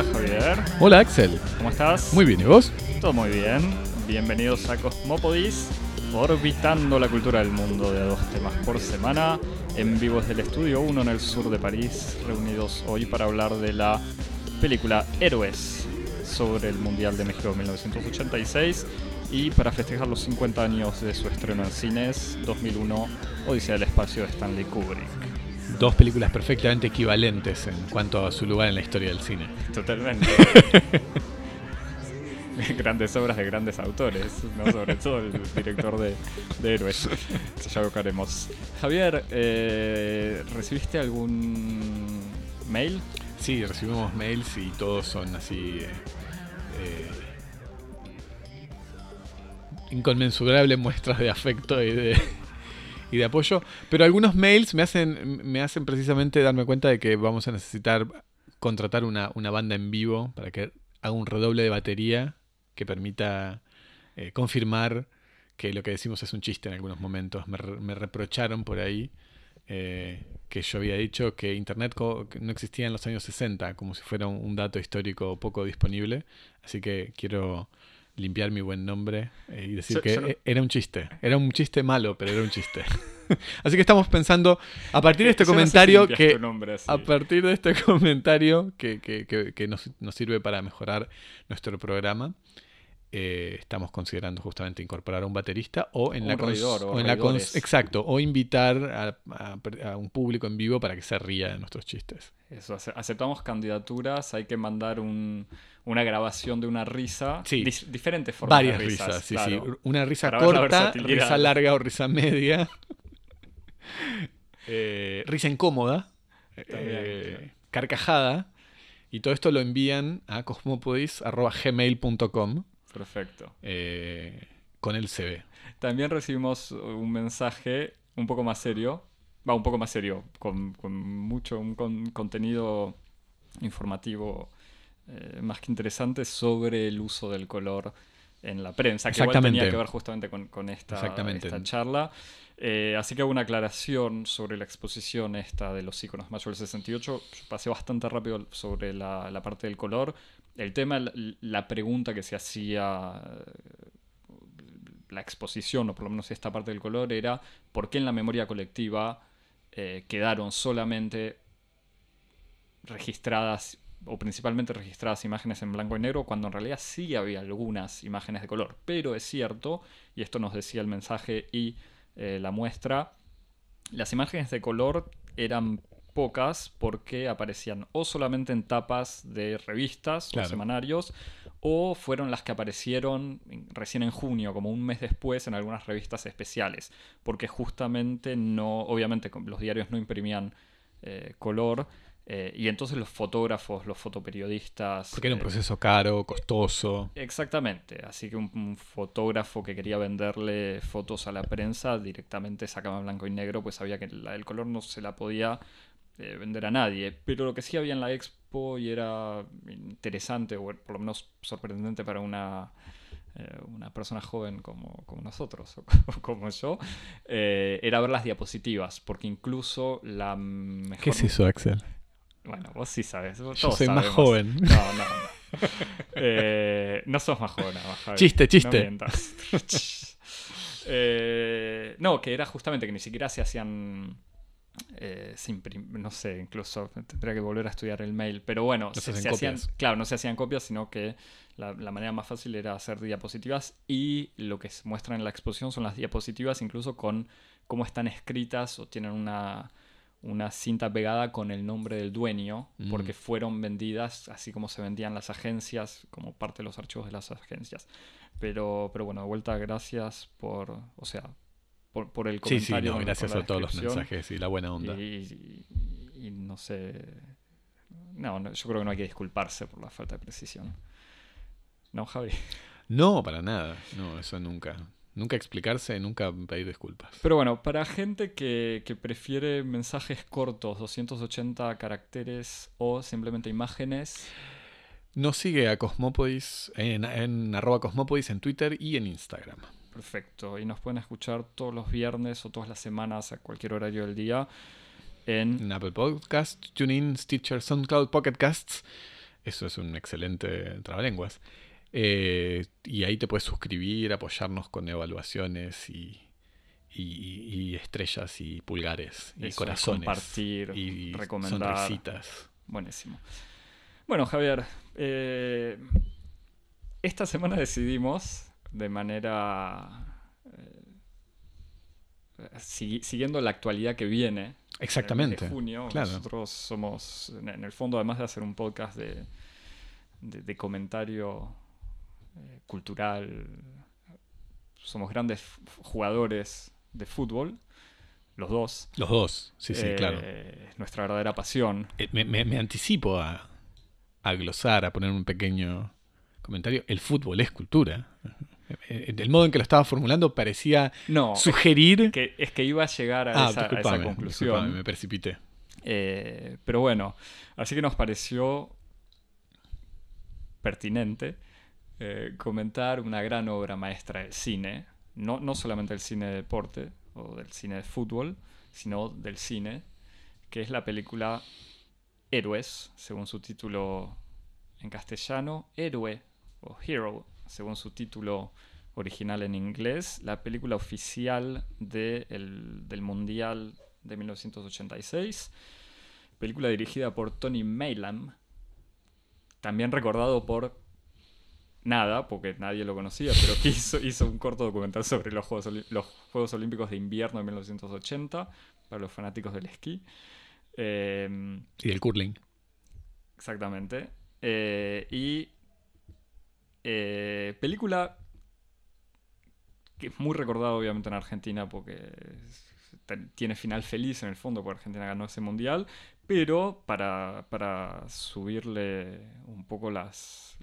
Hola Javier, Hola Axel, ¿cómo estás? muy bien, ¿y vos? Todo muy bien. Bienvenidos a Cosmopodis, orbitando la cultura del mundo de dos temas por semana, en vivo desde el Estudio 1 en el sur de París, reunidos hoy para hablar de la película Héroes sobre el Mundial de México 1986 y para festejar los 50 años de su estreno en cines 2001, Odisea del Espacio de Stanley Kubrick. Dos películas perfectamente equivalentes en cuanto a su lugar en la historia del cine. Totalmente. grandes obras de grandes autores, ¿no? sobre todo el director de, de Héroes. Ya buscaremos. Javier, eh, ¿recibiste algún mail? Sí, recibimos mails y todos son así eh, eh, inconmensurables muestras de afecto y de, y de apoyo. Pero algunos mails me hacen, me hacen precisamente darme cuenta de que vamos a necesitar contratar una, una banda en vivo para que haga un redoble de batería que permita eh, confirmar que lo que decimos es un chiste en algunos momentos. Me, me reprocharon por ahí eh, que yo había dicho que Internet no existía en los años 60, como si fuera un dato histórico poco disponible. Así que quiero limpiar mi buen nombre eh, y decir que e- era un chiste. Era un chiste malo, pero era un chiste. así que estamos pensando, a partir de este Yo no sé si comentario que... nombre. A partir de este comentario que, que- que- que nos, nos sirve para mejorar nuestro programa, eh, estamos considerando justamente incorporar a un baterista o en Un la cons- reidor, o en la exacto o invitar a, a- a un público en vivo para que se ría de nuestros chistes. Eso, ace- aceptamos candidaturas, hay que mandar un- una grabación de una risa. Sí. Diferentes formas Varias de risas. risas, sí, claro. sí. Una risa Para la corta, risa larga o risa media, eh, risa incómoda, eh, claro. carcajada. Y todo esto lo envían a cosmopodis.gmail.com Perfecto. eh, con el CV. También recibimos un mensaje un poco más serio, va un poco más serio, con, con mucho un con- contenido informativo eh, más que interesante sobre el uso del color en la prensa, que igual Exactamente. tenía que ver justamente con, con esta, charla. Eh, así que hago una aclaración sobre la exposición esta de los iconos mayo del 68. Yo pasé bastante rápido sobre la, la parte del color. El tema, la, pregunta que se hacía la exposición, o por lo menos esta parte del color, era por qué en la memoria colectiva eh, quedaron solamente registradas, o principalmente registradas imágenes en blanco y negro, cuando en realidad sí había algunas imágenes de color. Pero es cierto, y esto nos decía el mensaje y eh, la muestra, las imágenes de color eran pocas porque aparecían o solamente en tapas de revistas Claro. o semanarios o fueron las que aparecieron recién en junio, como un mes después, en algunas revistas especiales, porque justamente no, obviamente los diarios no imprimían eh, color, eh, y entonces los fotógrafos, los fotoperiodistas... Porque era un eh, proceso caro, costoso. Exactamente, así que un, un fotógrafo que quería venderle fotos a la prensa directamente sacaba en blanco y negro, pues sabía que la del color no se la podía eh, vender a nadie. Pero lo que sí había en la expo y era interesante, o por lo menos sorprendente para una, eh, una persona joven como, como nosotros, o como, yo, eh, era ver las diapositivas, porque incluso la mejor... ¿Qué es eso, Axel? Bueno, vos sí sabes. Yo todos soy más joven. No, no, no. Eh, no sos más joven, Javi. Chiste, chiste. Eh, no, que era justamente que ni siquiera se hacían. Eh, se imprim- no sé, incluso tendría que volver a estudiar el mail. Pero bueno, se se, hacen se hacían. Claro, no se hacían copias, sino que la, la manera más fácil era hacer diapositivas. Y lo que se muestra en la exposición son las diapositivas, incluso con cómo están escritas o tienen una una cinta pegada con el nombre del dueño, Mm. porque fueron vendidas así como se vendían las agencias, como parte de los archivos de las agencias. Pero, pero bueno, de vuelta, gracias por, o sea, por, por el Sí, comentario. sí, no, por gracias a todos los mensajes y la buena onda. Y, y- y no sé. No, no, yo creo que no hay que disculparse por la falta de precisión. ¿No, Javi? No, para nada. No, eso nunca. Nunca explicarse, nunca pedir disculpas. Pero bueno, para gente que, que prefiere mensajes cortos, 280 caracteres o simplemente imágenes, Nos sigue a Cosmopodis en, en arroba Cosmopodis en Twitter y en Instagram. Perfecto. Y nos pueden escuchar todos los viernes o todas las semanas a cualquier horario del día en En Apple Podcast, TuneIn, Stitcher, SoundCloud, Pocket Casts Eso es un excelente trabalenguas. Eh, y ahí te puedes suscribir, apoyarnos con evaluaciones y, y, y estrellas y pulgares y Eso, corazones. compartir, y recomendar. sonrisitas. Buenísimo. Bueno, Javier, eh, esta semana decidimos de manera... eh, sigui- siguiendo la actualidad que viene. en Exactamente. De junio, claro. nosotros somos, en en el fondo, además de hacer un podcast de, de- de comentario eh, cultural, somos grandes jugadores de fútbol, los dos. Los dos, sí, sí, Eh, claro. Es nuestra verdadera pasión. Eh, Me, me- me anticipo a, a glosar, a poner un pequeño comentario. El fútbol es cultura. Eh, El modo en que lo estaba formulando parecía No, sugerir. que, es que iba a llegar a, ah, esa, a esa conclusión. me precipité. Eh, pero bueno, así que nos pareció pertinente eh, comentar una gran obra maestra del cine, no, no solamente del cine de deporte o del cine de fútbol, sino del cine, que es la película Héroes, según su título en castellano, Héroe o Hero, según su título original en inglés, la película oficial de el- del Mundial de 1986, película dirigida por Tony Maylam, también recordado por nada, porque nadie lo conocía, pero que hizo, hizo un corto documental sobre los Juegos, los Juegos Olímpicos de Invierno de 1980, para los fanáticos del esquí. Eh, Y del curling. Exactamente. Eh, y eh, película que es muy recordada obviamente en Argentina porque tiene final feliz en el fondo porque Argentina ganó ese mundial, pero para, para subirle un poco las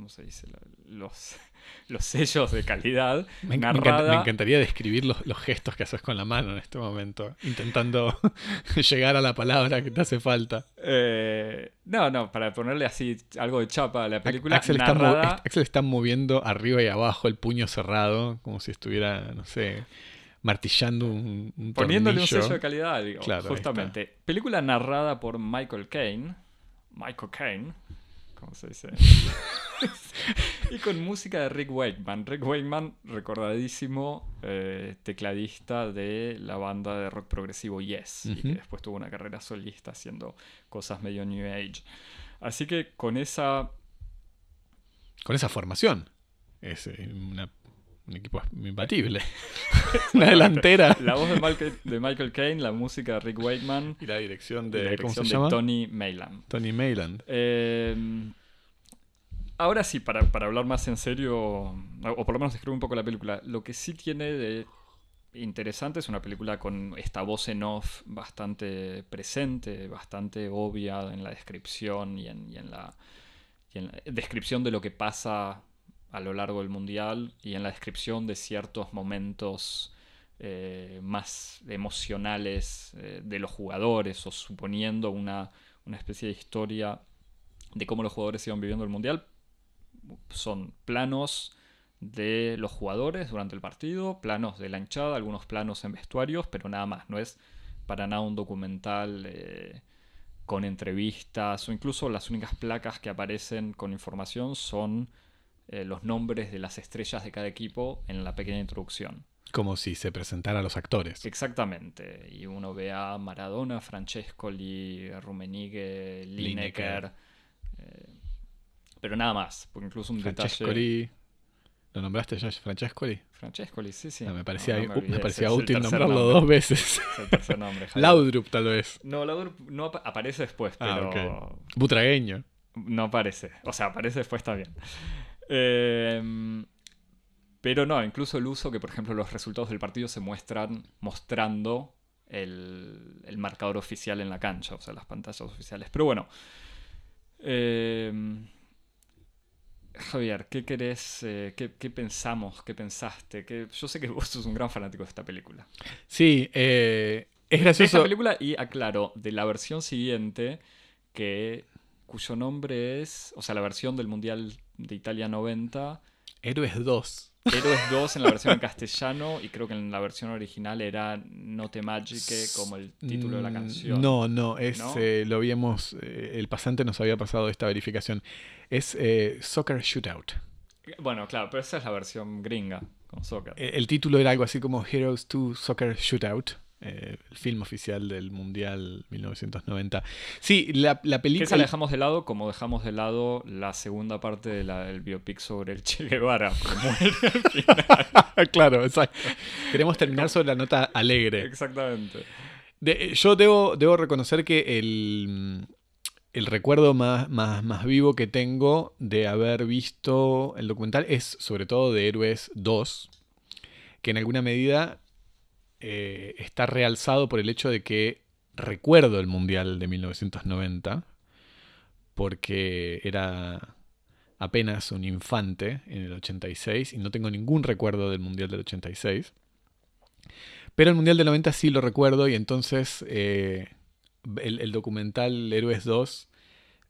¿cómo se dice? Los, los sellos de calidad Me, en- me encanta- narrada me encantaría describir los, los gestos que haces con la mano en este momento, intentando llegar a la palabra que te hace falta. Eh, no, no, para ponerle así algo de chapa a la película. Axel está, narrada, Axel está moviendo arriba y abajo el puño cerrado, como si estuviera, no sé, martillando un, un poniéndole un tornillo. sello de calidad, digo, Claro, justamente. Película narrada por Michael Caine. Michael Caine, ¿cómo se dice? y con música de Rick Wakeman. Rick Wakeman, recordadísimo eh, tecladista de la banda de rock progresivo Yes, y que después tuvo una carrera solista haciendo cosas medio New Age. Así que con esa Con esa formación. Es eh, una- un equipo imbatible. una delantera. La voz de Michael, de Michael Caine, la música de Rick Wakeman, Y la dirección de, la ¿cómo se dirección de llama? Tony Maylam. Tony Mayland. Eh, ahora sí, para, para hablar más en serio, o por lo menos describir un poco la película, lo que sí tiene de interesante es una película con esta voz en off bastante presente, bastante obvia en la descripción y en, y en la, y en la descripción de lo que pasa a lo largo del mundial y en la descripción de ciertos momentos eh, más emocionales eh, de los jugadores o suponiendo una, una especie de historia de cómo los jugadores iban viviendo el mundial. Son planos de los jugadores durante el partido, planos de la hinchada, algunos planos en vestuarios, pero nada más. No es para nada un documental eh, con entrevistas o incluso las únicas placas que aparecen con información son eh, los nombres de las estrellas de cada equipo en la pequeña introducción. Como si se presentara a los actores. Exactamente. Y uno ve a Maradona, Francescoli, Rummenigge, Lineker. Lineker. eh, pero nada más. Porque incluso un detalle. Francescoli. ¿Lo nombraste ya, Francescoli? Francescoli, sí, sí. No, me parecía, No, no me me parecía es útil tercer nombrarlo nombre. dos veces. Es el tercer nombre. Javier. Laudrup, tal vez. No, Laudrup no ap- aparece después, Ah, pero. Butragueño. No aparece. O sea, aparece después también. Eh, pero no, incluso el uso que, por ejemplo, los resultados del partido se muestran mostrando el, el marcador oficial en la cancha, o sea, las pantallas oficiales. Pero bueno. eh, Javier, ¿qué querés? eh, qué, qué pensamos? ¿Qué pensaste? ¿Qué- Yo sé que vos sos un gran fanático de esta película. Sí, eh, es De gracioso. esta película, y aclaro, de la versión siguiente, que cuyo nombre es, o sea, la versión del Mundial de Italia 90, Héroes 2. Héroes 2 en la versión en castellano y creo que en la versión original era No te magique como el título de la Mm, canción. No, no, es, ¿No? eh, lo habíamos, eh, el pasante nos había pasado esta verificación. Es eh, Soccer Shootout. Bueno, claro, pero esa es la versión gringa con soccer. Eh, El título era algo así como Heroes 2 Soccer Shootout, eh, el film oficial del Mundial 1990. Sí, la, la Que esa la película... dejamos de lado como dejamos de lado la segunda parte de del biopic sobre el Che Guevara. al final. claro, exacto. Queremos terminar sobre la nota alegre. Exactamente. De- yo debo, debo reconocer que el, el recuerdo más, más, más vivo que tengo de haber visto el documental es sobre todo de Héroes 2, que en alguna medida eh, está realzado por el hecho de que recuerdo el Mundial de 1990, porque era apenas un infante en el 86 y no tengo ningún recuerdo del Mundial del 86. Pero el Mundial del 90 sí lo recuerdo y entonces eh, el, el documental Héroes 2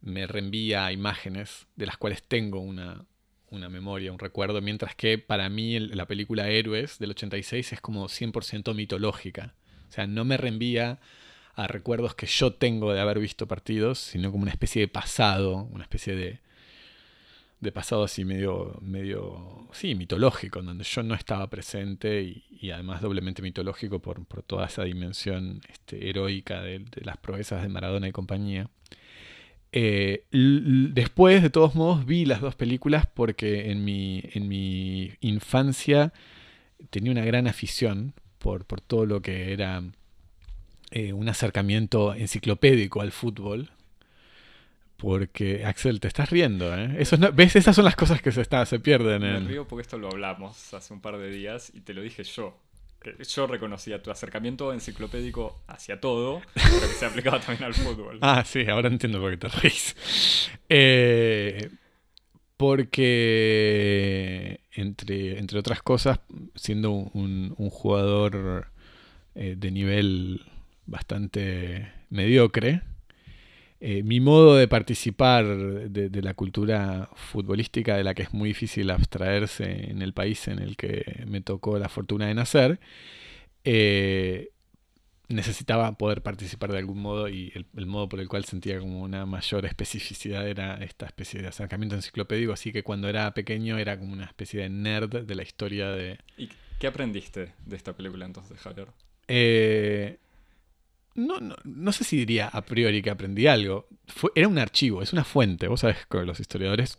me reenvía imágenes de las cuales tengo una, una memoria, un recuerdo, mientras que para mí la película Héroes del 86 es como 100% mitológica. O sea, no me reenvía a recuerdos que yo tengo de haber visto partidos, sino como una especie de pasado, una especie de, de pasado así medio, medio, sí, mitológico, en donde yo no estaba presente y, además doblemente mitológico por, por toda esa dimensión este, heroica de las proezas de Maradona y compañía. Eh, después, de todos modos, vi las dos películas porque en mi, en mi infancia tenía una gran afición por, por todo lo que era eh, un acercamiento enciclopédico al fútbol. Porque, Axel, te estás riendo, ¿eh? Eso no- ¿Ves? Esas son las cosas que se, está, se pierden Me en... río porque esto lo hablamos hace un par de días y te lo dije yo. Que Yo reconocía tu acercamiento enciclopédico hacia todo, pero que se aplicaba también al fútbol. Ah, sí, ahora entiendo por qué te reís. Eh, porque, entre, entre otras cosas, siendo un, un jugador eh, de nivel bastante mediocre, eh, mi modo de participar de, de la cultura futbolística de la que es muy difícil abstraerse en el país en el que me tocó la fortuna de nacer, eh, necesitaba poder participar de algún modo y el, el modo por el cual sentía como una mayor especificidad era esta especie de acercamiento enciclopédico, así que cuando era pequeño era como una especie de nerd de la historia de... ¿Y qué aprendiste de esta película entonces, Javier? Eh, no, no, no sé si diría a priori que aprendí algo. Fue, era un archivo, es una fuente. Vos sabés que los historiadores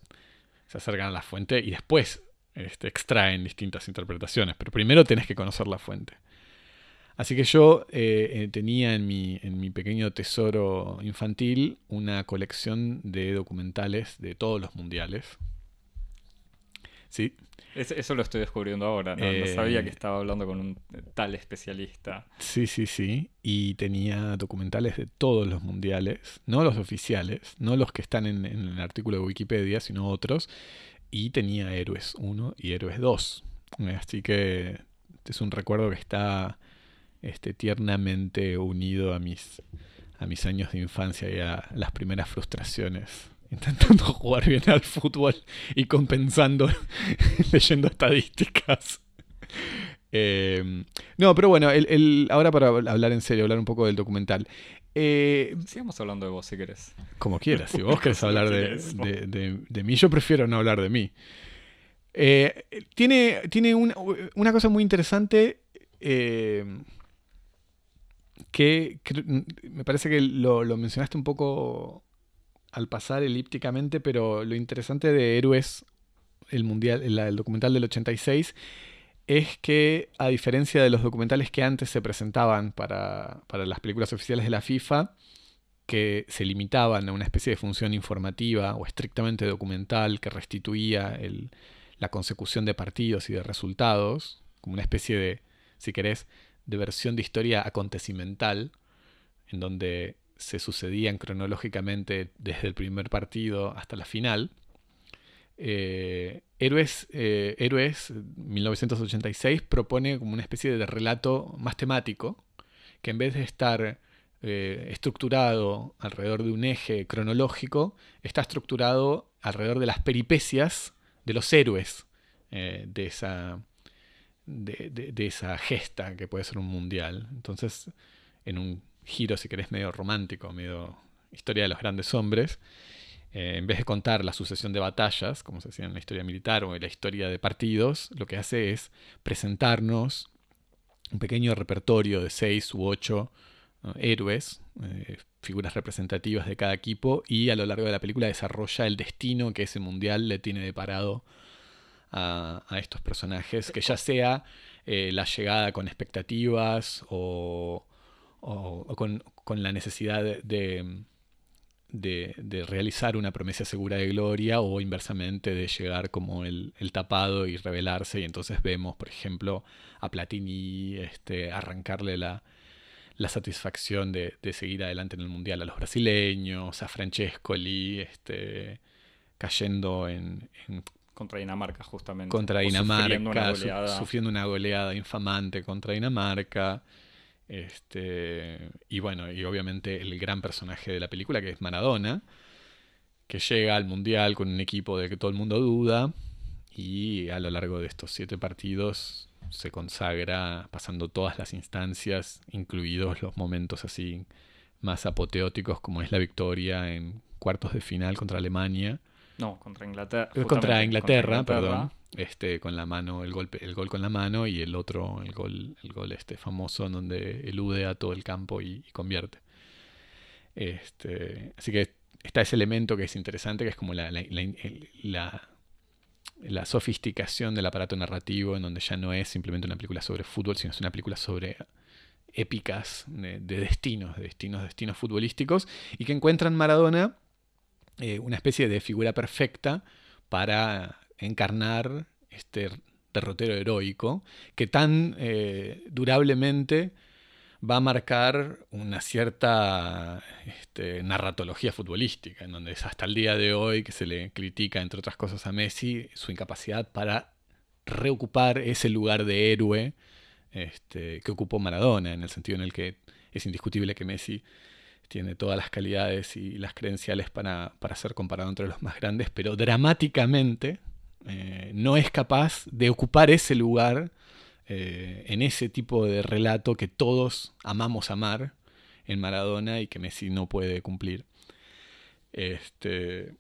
se acercan a la fuente y después este, extraen distintas interpretaciones, pero primero tenés que conocer la fuente. Así que yo eh, eh, tenía en mi, en mi pequeño tesoro infantil una colección de documentales de todos los mundiales. Sí, Es- eso lo estoy descubriendo ahora, ¿no? No Eh, sabía que estaba hablando con un tal especialista. Sí, sí, sí. Y tenía documentales de todos los mundiales, no los oficiales, no los que están en, en el artículo de Wikipedia, sino otros. Y tenía Héroes 1 y Héroes 2. Eh, Así que este es un recuerdo que está este, tiernamente unido a mis, a mis años de infancia y a las primeras frustraciones. Intentando jugar bien al fútbol y compensando leyendo estadísticas. Eh, no, pero bueno, el, el- ahora para hablar en serio, hablar un poco del documental. Eh, Sigamos hablando de vos si querés. como quieras, si vos querés hablar de, de- de- de mí, yo prefiero no hablar de mí. Eh, tiene tiene una, una cosa muy interesante eh, que, cre- me parece que lo, lo mencionaste un poco al pasar elípticamente, pero lo interesante de Héroes, el, mundial, el, documental del 86, es que a diferencia de los documentales que antes se presentaban para, para las películas oficiales de la FIFA, que se limitaban a una especie de función informativa o estrictamente documental que restituía la consecución de partidos y de resultados, como una especie de, si querés, de versión de historia acontecimental, en donde se sucedían cronológicamente desde el primer partido hasta la final. Eh, Héroes, eh, Héroes 1986 propone como una especie de relato más temático, que en vez de estar eh, estructurado alrededor de un eje cronológico, está estructurado alrededor de las peripecias de los héroes de, esa, de, esa gesta que puede ser un mundial. Entonces, en un giro, si querés, medio romántico, medio historia de los grandes hombres, eh, en vez de contar la sucesión de batallas, como se hacía en la historia militar o en la historia de partidos, lo que hace es presentarnos un pequeño repertorio de seis u ocho héroes, eh, figuras representativas de cada equipo, y a lo largo de la película desarrolla el destino que ese mundial le tiene deparado a, a estos personajes, que ya sea eh, la llegada con expectativas o, con, la necesidad de, de, realizar una promesa segura de gloria o inversamente de llegar como el, tapado y revelarse y entonces vemos, por ejemplo, a Platini este, arrancarle la, la satisfacción de, seguir adelante en el Mundial a los brasileños, a Francescoli este, cayendo en, contra Dinamarca, justamente. Contra Dinamarca, sufriendo una, goleada. infamante contra Dinamarca. Este, y bueno, y obviamente el gran personaje de la película, que es Maradona, que llega al Mundial con un equipo de que todo el mundo duda. Y a lo largo de estos siete partidos se consagra pasando todas las instancias, incluidos los momentos así más apoteóticos como es la victoria en cuartos de final contra Alemania. No, contra Inglaterra. Contra Inglaterra, perdón. Este, con la mano, el golpe, el gol con la mano y el otro, el gol, el gol este famoso en donde elude a todo el campo y, convierte. Este, así que está ese elemento que es interesante, que es como la, la sofisticación del aparato narrativo, en donde ya no es simplemente una película sobre fútbol, sino es una película sobre épicas de, destinos, de destinos, destinos futbolísticos, y que encuentran Maradona eh, una especie de figura perfecta para encarnar este derrotero heroico que tan eh, durablemente va a marcar una cierta este, narratología futbolística, en donde es hasta el día de hoy que se le critica, entre otras cosas, a Messi su incapacidad para reocupar ese lugar de héroe este, que ocupó Maradona, en el sentido en el que es indiscutible que Messi tiene todas las calidades y las credenciales para, ser comparado entre los más grandes, pero dramáticamente eh, no es capaz de ocupar ese lugar eh, en ese tipo de relato que todos amamos amar en Maradona y que Messi no puede cumplir. Este,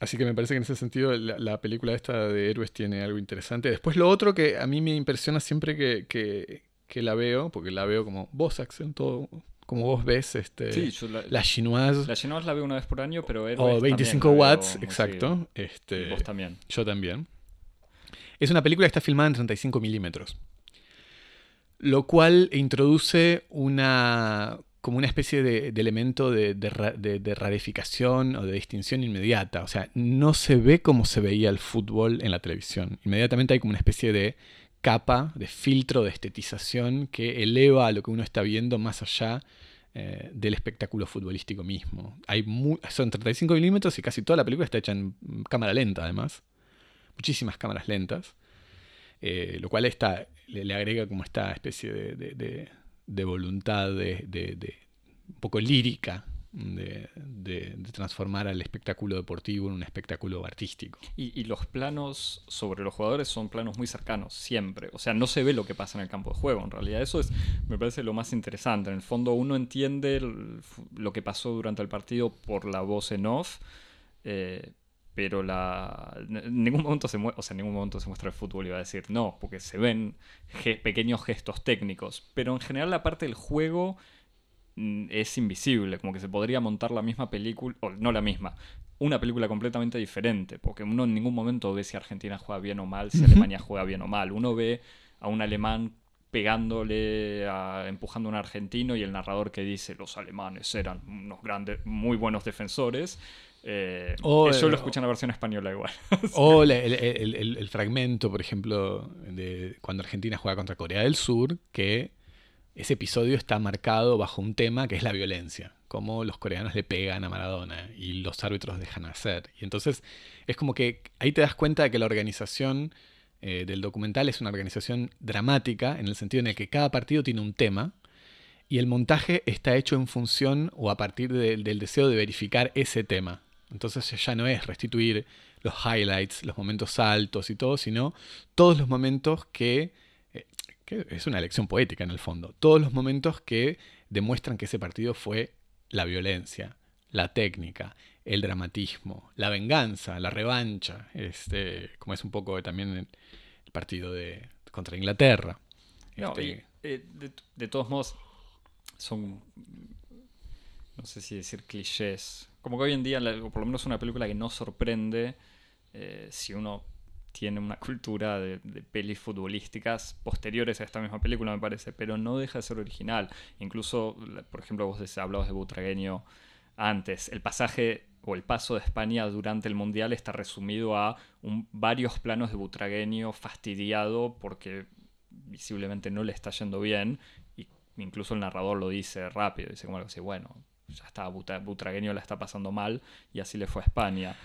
así que me parece que en ese sentido la, película esta de héroes tiene algo interesante. Después lo otro que a mí me impresiona siempre que, la veo, porque la veo como vos, Axel, todo, como vos ves, este, la, chinoise. La chinoise la veo una vez por año, pero O 25 watts, exacto. Este, vos también. Yo también. Es una película que está filmada en 35 milímetros lo cual introduce una como una especie de, elemento de, de, rarificación o de distinción inmediata. O sea, no se ve como se veía el fútbol en la televisión. Inmediatamente hay como una especie de capa, de filtro, de estetización que eleva a lo que uno está viendo más allá eh, del espectáculo futbolístico mismo. Son 35 milímetros y casi toda la película está hecha en cámara lenta, además. Muchísimas cámaras lentas. Eh, lo cual le, agrega como esta especie de, voluntad de, un poco lírica de, transformar al espectáculo deportivo en un espectáculo artístico. Y, los planos sobre los jugadores son planos muy cercanos, siempre. O sea, no se ve lo que pasa en el campo de juego. En realidad, eso es, me parece lo más interesante. En el fondo, uno entiende lo que pasó durante el partido por la voz en off. Eh, pero la, en ningún momento se o sea, ningún momento se muestra el fútbol, iba a decir no, porque se ven pequeños gestos técnicos, pero en general la parte del juego es invisible, como que se podría montar la misma película, o no la misma, una película completamente diferente, porque uno en ningún momento ve si Argentina juega bien o mal, si Alemania juega bien o mal, uno ve a un alemán pegándole, empujando a un argentino y el narrador que dice los alemanes eran unos grandes, muy buenos defensores eh, eso lo escuchan en la versión española igual. o el, fragmento, por ejemplo, de cuando Argentina juega contra Corea del Sur, que ese episodio está marcado bajo un tema que es la violencia, cómo los coreanos le pegan a Maradona y los árbitros dejan hacer. Y entonces es como que ahí te das cuenta de que la organización eh, del documental es una organización dramática, en el sentido en el que cada partido tiene un tema y el montaje está hecho en función o a partir del deseo de verificar ese tema. Entonces ya no es restituir los highlights, los momentos altos y todo, sino todos los momentos que, que es una elección poética en el fondo, todos los momentos que demuestran que ese partido fue la violencia, la técnica, el dramatismo, la venganza, la revancha, este, como es un poco también el, partido de, contra Inglaterra. Este, eh, de, todos modos, son, no sé si decir clichés, como que hoy en día, o por lo menos una película que no sorprende eh, si uno tiene una cultura de, de, pelis futbolísticas posteriores a esta misma película, me parece, pero no deja de ser original. Incluso, por ejemplo, vos hablabas de Butragueño antes, el pasaje o el paso de España durante el Mundial está resumido a varios planos de Butragueño fastidiado porque visiblemente no le está yendo bien. Y incluso el narrador lo dice rápido, dice como algo así, bueno, ya está, Butragueño la está pasando mal y así le fue a España.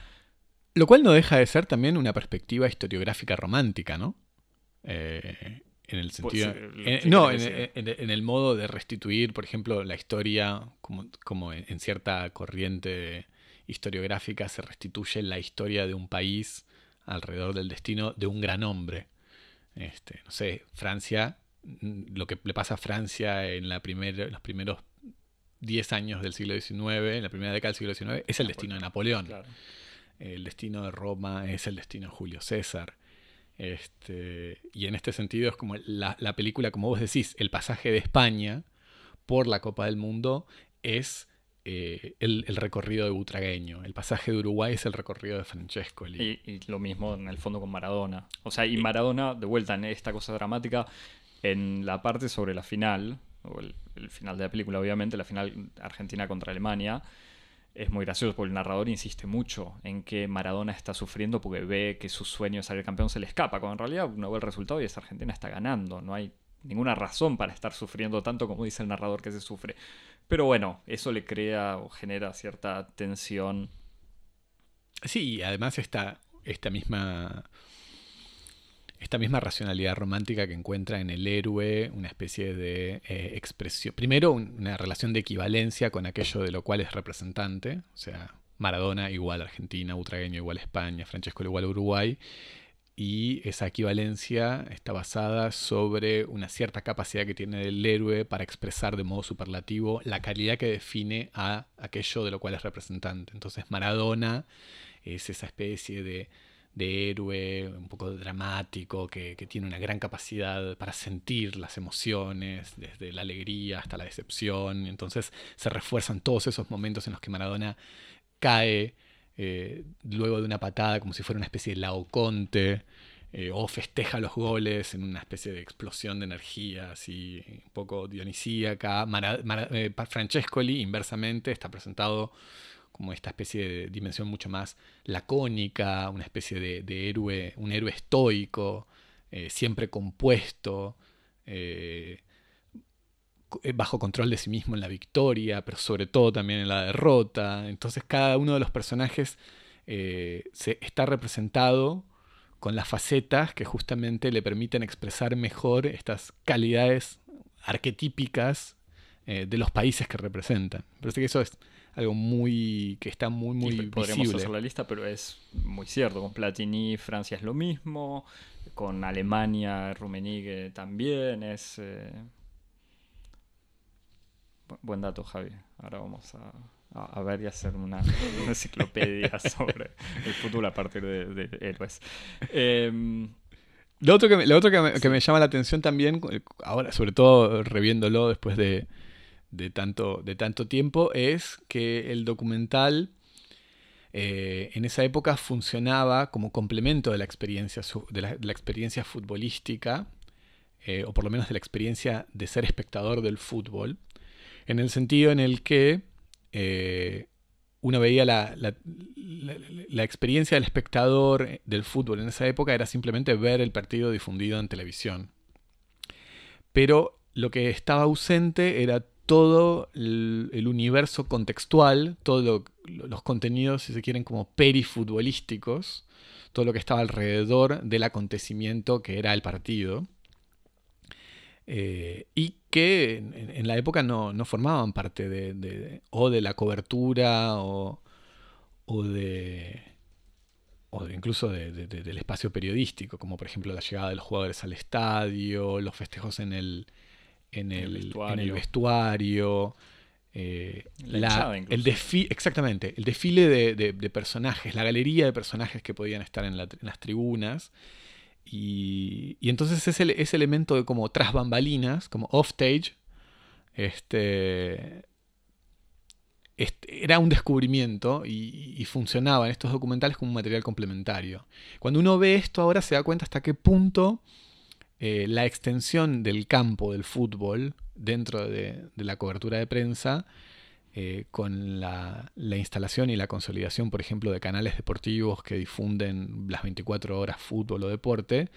Lo cual no deja de ser también una perspectiva historiográfica romántica, ¿no? Eh, en el pues, sentido. Eh, no, en, el modo de restituir, por ejemplo, la historia, como, como en cierta corriente historiográfica se restituye la historia de un país alrededor del destino de un gran hombre. Este, no sé, Francia, mm, lo que le pasa a Francia en la los primeros 10 años del siglo XIX, en la primera década del siglo XIX, es el destino de Napoleón. El destino de Roma es el destino de Julio César. Este, y en este sentido es como la, la película, como vos decís, el pasaje de España por la Copa del Mundo es eh, el, recorrido de Butragueño. El pasaje de Uruguay es el recorrido de Francesco. Y, y, lo mismo en el fondo con Maradona. O sea, y Maradona, de vuelta en esta cosa dramática, en la parte sobre la final, o el, final de la película, obviamente, la final Argentina contra Alemania, es muy gracioso porque el narrador insiste mucho en que Maradona está sufriendo porque ve que su sueño de salir campeón se le escapa, cuando en realidad uno ve el resultado y es Argentina está ganando. No hay ninguna razón para estar sufriendo tanto como dice el narrador que se sufre. Pero bueno, eso le crea o genera cierta tensión. Sí, además esta, esta misma esta misma racionalidad romántica que encuentra en el héroe una especie de eh, expresión. Primero, una relación de equivalencia con aquello de lo cual es representante, o sea, Maradona igual Argentina, Utragueño igual España, Francesco igual Uruguay, y esa equivalencia está basada sobre una cierta capacidad que tiene el héroe para expresar de modo superlativo la calidad que define a aquello de lo cual es representante. Entonces Maradona es esa especie de, héroe un poco dramático que, que, tiene una gran capacidad para sentir las emociones, desde la alegría hasta la decepción. Entonces se refuerzan todos esos momentos en los que Maradona cae eh, luego de una patada como si fuera una especie de laoconte, eh, o festeja los goles en una especie de explosión de energía, así un poco dionisíaca. Eh, Francescoli, inversamente, está presentado como esta especie de dimensión mucho más lacónica, una especie de, héroe, un héroe estoico, siempre compuesto, bajo control de sí mismo en la victoria, pero sobre todo también en la derrota. Entonces cada uno de los personajes eh, se, está representado con las facetas que justamente le permiten expresar mejor estas calidades arquetípicas eh, de los países que representan. Parece que eso es algo muy que está muy muy visible. podríamos hacer la lista pero es muy cierto con Platini Francia es lo mismo con Alemania Rummenigge también es eh, Buen dato, Javi. Ahora vamos a, ver y hacer una, enciclopedia sobre el futuro a partir de, héroes. Em, lo otro, que, me, lo otro que, me, llama la atención también, ahora sobre todo reviéndolo después de, tanto, de tanto tiempo, es que el documental eh, en esa época funcionaba como complemento de la experiencia, de la, experiencia futbolística, eh, o por lo menos de la experiencia de ser espectador del fútbol en el sentido en el que eh, uno veía la, la, experiencia del espectador del fútbol en esa época era simplemente ver el partido difundido en televisión. Pero lo que estaba ausente era todo el, universo contextual, todos los contenidos, si se quieren, como perifutbolísticos, todo lo que estaba alrededor del acontecimiento que era el partido. Eh, y que en, la época no, formaban parte de, o de la cobertura o, o de o incluso del espacio periodístico, como por ejemplo la llegada de los jugadores al estadio, los festejos en el, en el, vestuario, eh, el desfile, exactamente, el desfile de, personajes, la galería de personajes que podían estar en, las tribunas. Y, entonces ese, ese, elemento de como tras bambalinas, como off stage, este, era un descubrimiento y, funcionaba en estos documentales como un material complementario. Cuando uno ve esto ahora se da cuenta hasta qué punto eh, la extensión del campo del fútbol dentro de, la cobertura de prensa, eh, con la, instalación y la consolidación, por ejemplo, de canales deportivos que difunden las 24 horas fútbol o deporte,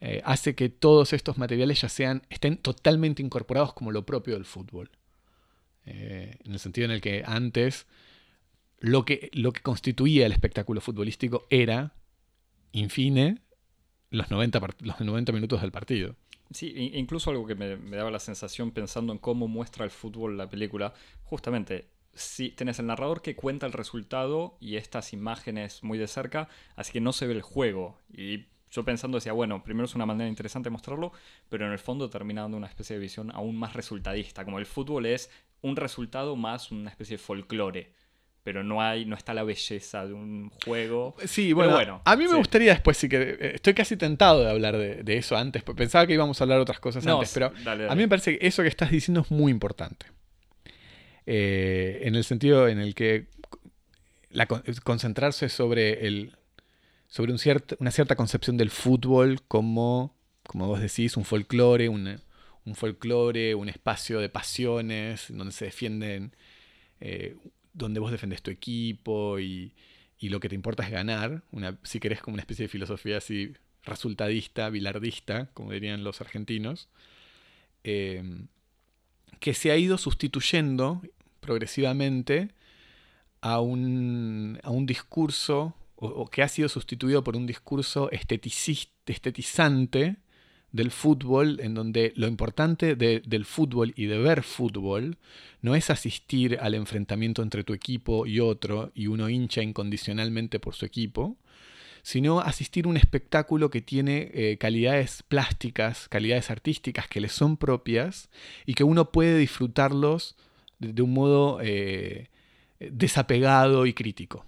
eh, hace que todos estos materiales ya sean, estén totalmente incorporados como lo propio del fútbol. En el sentido en el que antes lo que, lo que constituía el espectáculo futbolístico era, infine, los 90, los 90 minutos del partido. Sí, incluso algo que me, daba la sensación pensando en cómo muestra el fútbol la película, justamente si tenés el narrador que cuenta el resultado y estas imágenes muy de cerca, así que no se ve el juego. Y yo pensando decía, bueno, primero es una manera interesante mostrarlo, pero en el fondo termina dando una especie de visión aún más resultadista, como el fútbol es un resultado más una especie de folclore. Pero no hay, no está la belleza de un juego. Sí, bueno, a mí me gustaría después, sí que eh, estoy casi tentado de hablar de, eso antes, pensaba que íbamos a hablar de otras cosas antes, pero a mí me parece que eso que estás diciendo es muy importante. Eh, en el sentido en el que concentrarse sobre, el, sobre un una cierta concepción del fútbol como, como vos decís, un folclore, un, un folclore, un espacio de pasiones, donde se defienden, eh, donde vos defendes tu equipo y, lo que te importa es ganar, una, si querés como una especie de filosofía así resultadista, bilardista, como dirían los argentinos, em, que se ha ido sustituyendo progresivamente a un, a un discurso, o, que ha sido sustituido por un discurso estetizante, del fútbol, en donde lo importante del fútbol y de ver fútbol no es asistir al enfrentamiento entre tu equipo y otro y uno hincha incondicionalmente por su equipo, sino asistir a un espectáculo que tiene eh, calidades plásticas, calidades artísticas que le son propias y que uno puede disfrutarlos de, un modo eh, desapegado y crítico.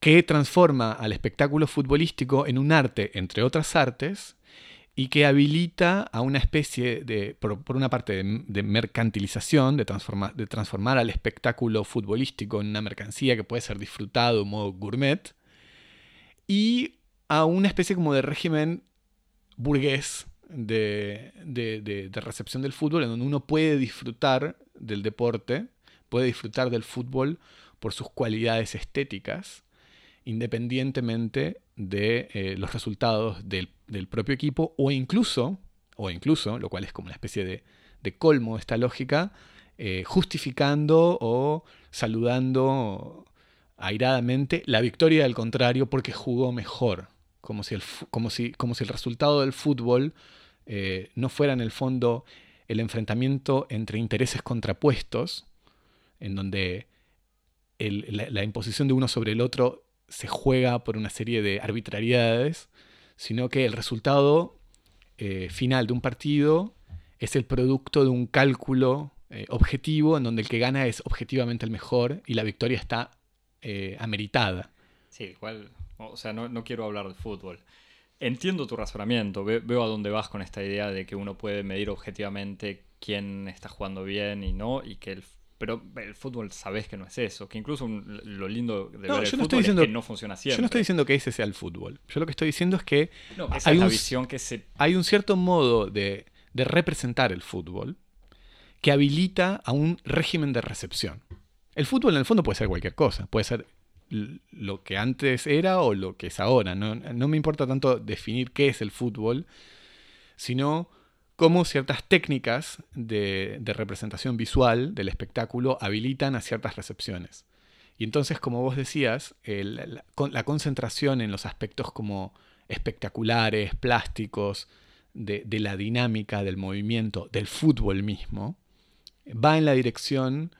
Que transforma al espectáculo futbolístico en un arte, entre otras artes, y que habilita a una especie de, por, una parte, de, mercantilización, de, de transformar al espectáculo futbolístico en una mercancía que puede ser disfrutado en modo gourmet, y a una especie como de régimen burgués de, de, recepción del fútbol, en donde uno puede disfrutar del deporte, puede disfrutar del fútbol por sus cualidades estéticas, independientemente de eh, los resultados del, propio equipo o incluso, o incluso, lo cual es como una especie de, colmo de esta lógica, eh, justificando o saludando airadamente la victoria del contrario porque jugó mejor, como si el, como si, como si el resultado del fútbol eh, no fuera en el fondo el enfrentamiento entre intereses contrapuestos, en donde la, imposición de uno sobre el otro se juega por una serie de arbitrariedades, sino que el resultado eh, final de un partido es el producto de un cálculo eh, objetivo en donde el que gana es objetivamente el mejor y la victoria está eh, ameritada. Sí, igual, o sea, no, quiero hablar de fútbol. Entiendo tu razonamiento, veo a dónde vas con esta idea de que uno puede medir objetivamente quién está jugando bien y no, y que el pero el fútbol sabes que no es eso, que incluso lo lindo de ver el fútbol es que no funciona siempre. Yo no estoy diciendo que ese sea el fútbol. Yo lo que estoy diciendo es que hay, un, visión que se... hay un cierto modo de, representar el fútbol que habilita a un régimen de recepción. El fútbol en el fondo puede ser cualquier cosa, puede ser lo que antes era o lo que es ahora. No, no me importa tanto definir qué es el fútbol, sino cómo ciertas técnicas de, representación visual del espectáculo habilitan a ciertas recepciones. Y entonces, como vos decías, la, concentración en los aspectos como espectaculares, plásticos, de, la dinámica, del movimiento, del fútbol mismo, va en la dirección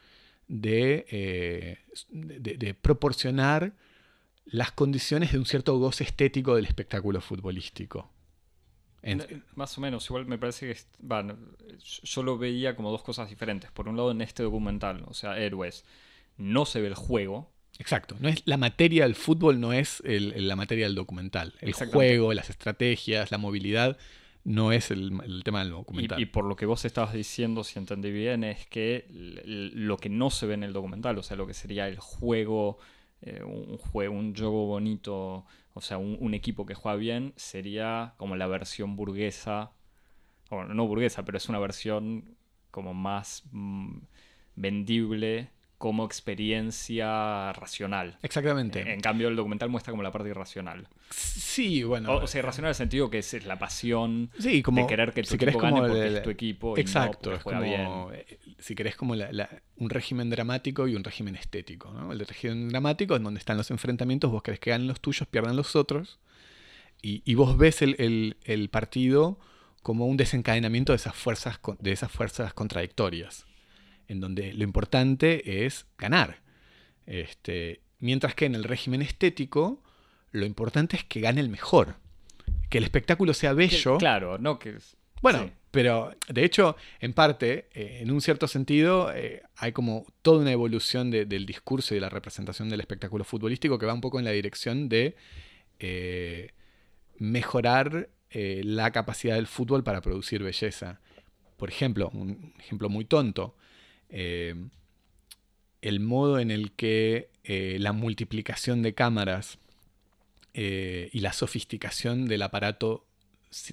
de, eh, de- proporcionar las condiciones de un cierto goce estético del espectáculo futbolístico. En- Más o menos, igual me parece que yo lo veía como dos cosas diferentes. Por un lado, en este documental, o sea, Héroes, no se ve el juego. Exacto, no es, la materia del fútbol no es el- la materia del documental. El juego, las estrategias, la movilidad no es el, el tema del documental. y por lo que vos estabas diciendo, si entendí bien, es que lo que no se ve en el documental, o sea, lo que sería el juego, eh, un juego, un juego bonito, o sea, un, equipo que juega bien, sería como la versión burguesa, o no burguesa, pero es una versión como más mm, vendible como experiencia racional. Exactamente. En cambio, el documental muestra como la parte irracional. sí, bueno. O, o sea, irracional en el sentido que es, es la pasión sí, como, de querer que tu si equipo gane como porque el- es tu equipo y no Exacto, es como, bien. eh, si querés, como la- la- un régimen dramático y un régimen estético. ¿no? El régimen dramático, en donde están los enfrentamientos, vos querés que ganen los tuyos, pierdan los otros, y, y vos ves el, el- el partido como un desencadenamiento de esas fuerzas, de esas fuerzas contradictorias, en donde lo importante es ganar. Este, mientras que en el régimen estético, lo importante es que gane el mejor. Que el espectáculo sea Que- bello. Claro, no que es- Bueno, sí. pero de hecho, en parte, eh, en un cierto sentido, eh, hay como toda una evolución de- del discurso y de la representación del espectáculo futbolístico que va un poco en la dirección de eh, mejorar la capacidad del fútbol para producir belleza. Por ejemplo, un ejemplo muy tonto, eh, el modo en el que eh, la multiplicación de cámaras eh, y la sofisticación del aparato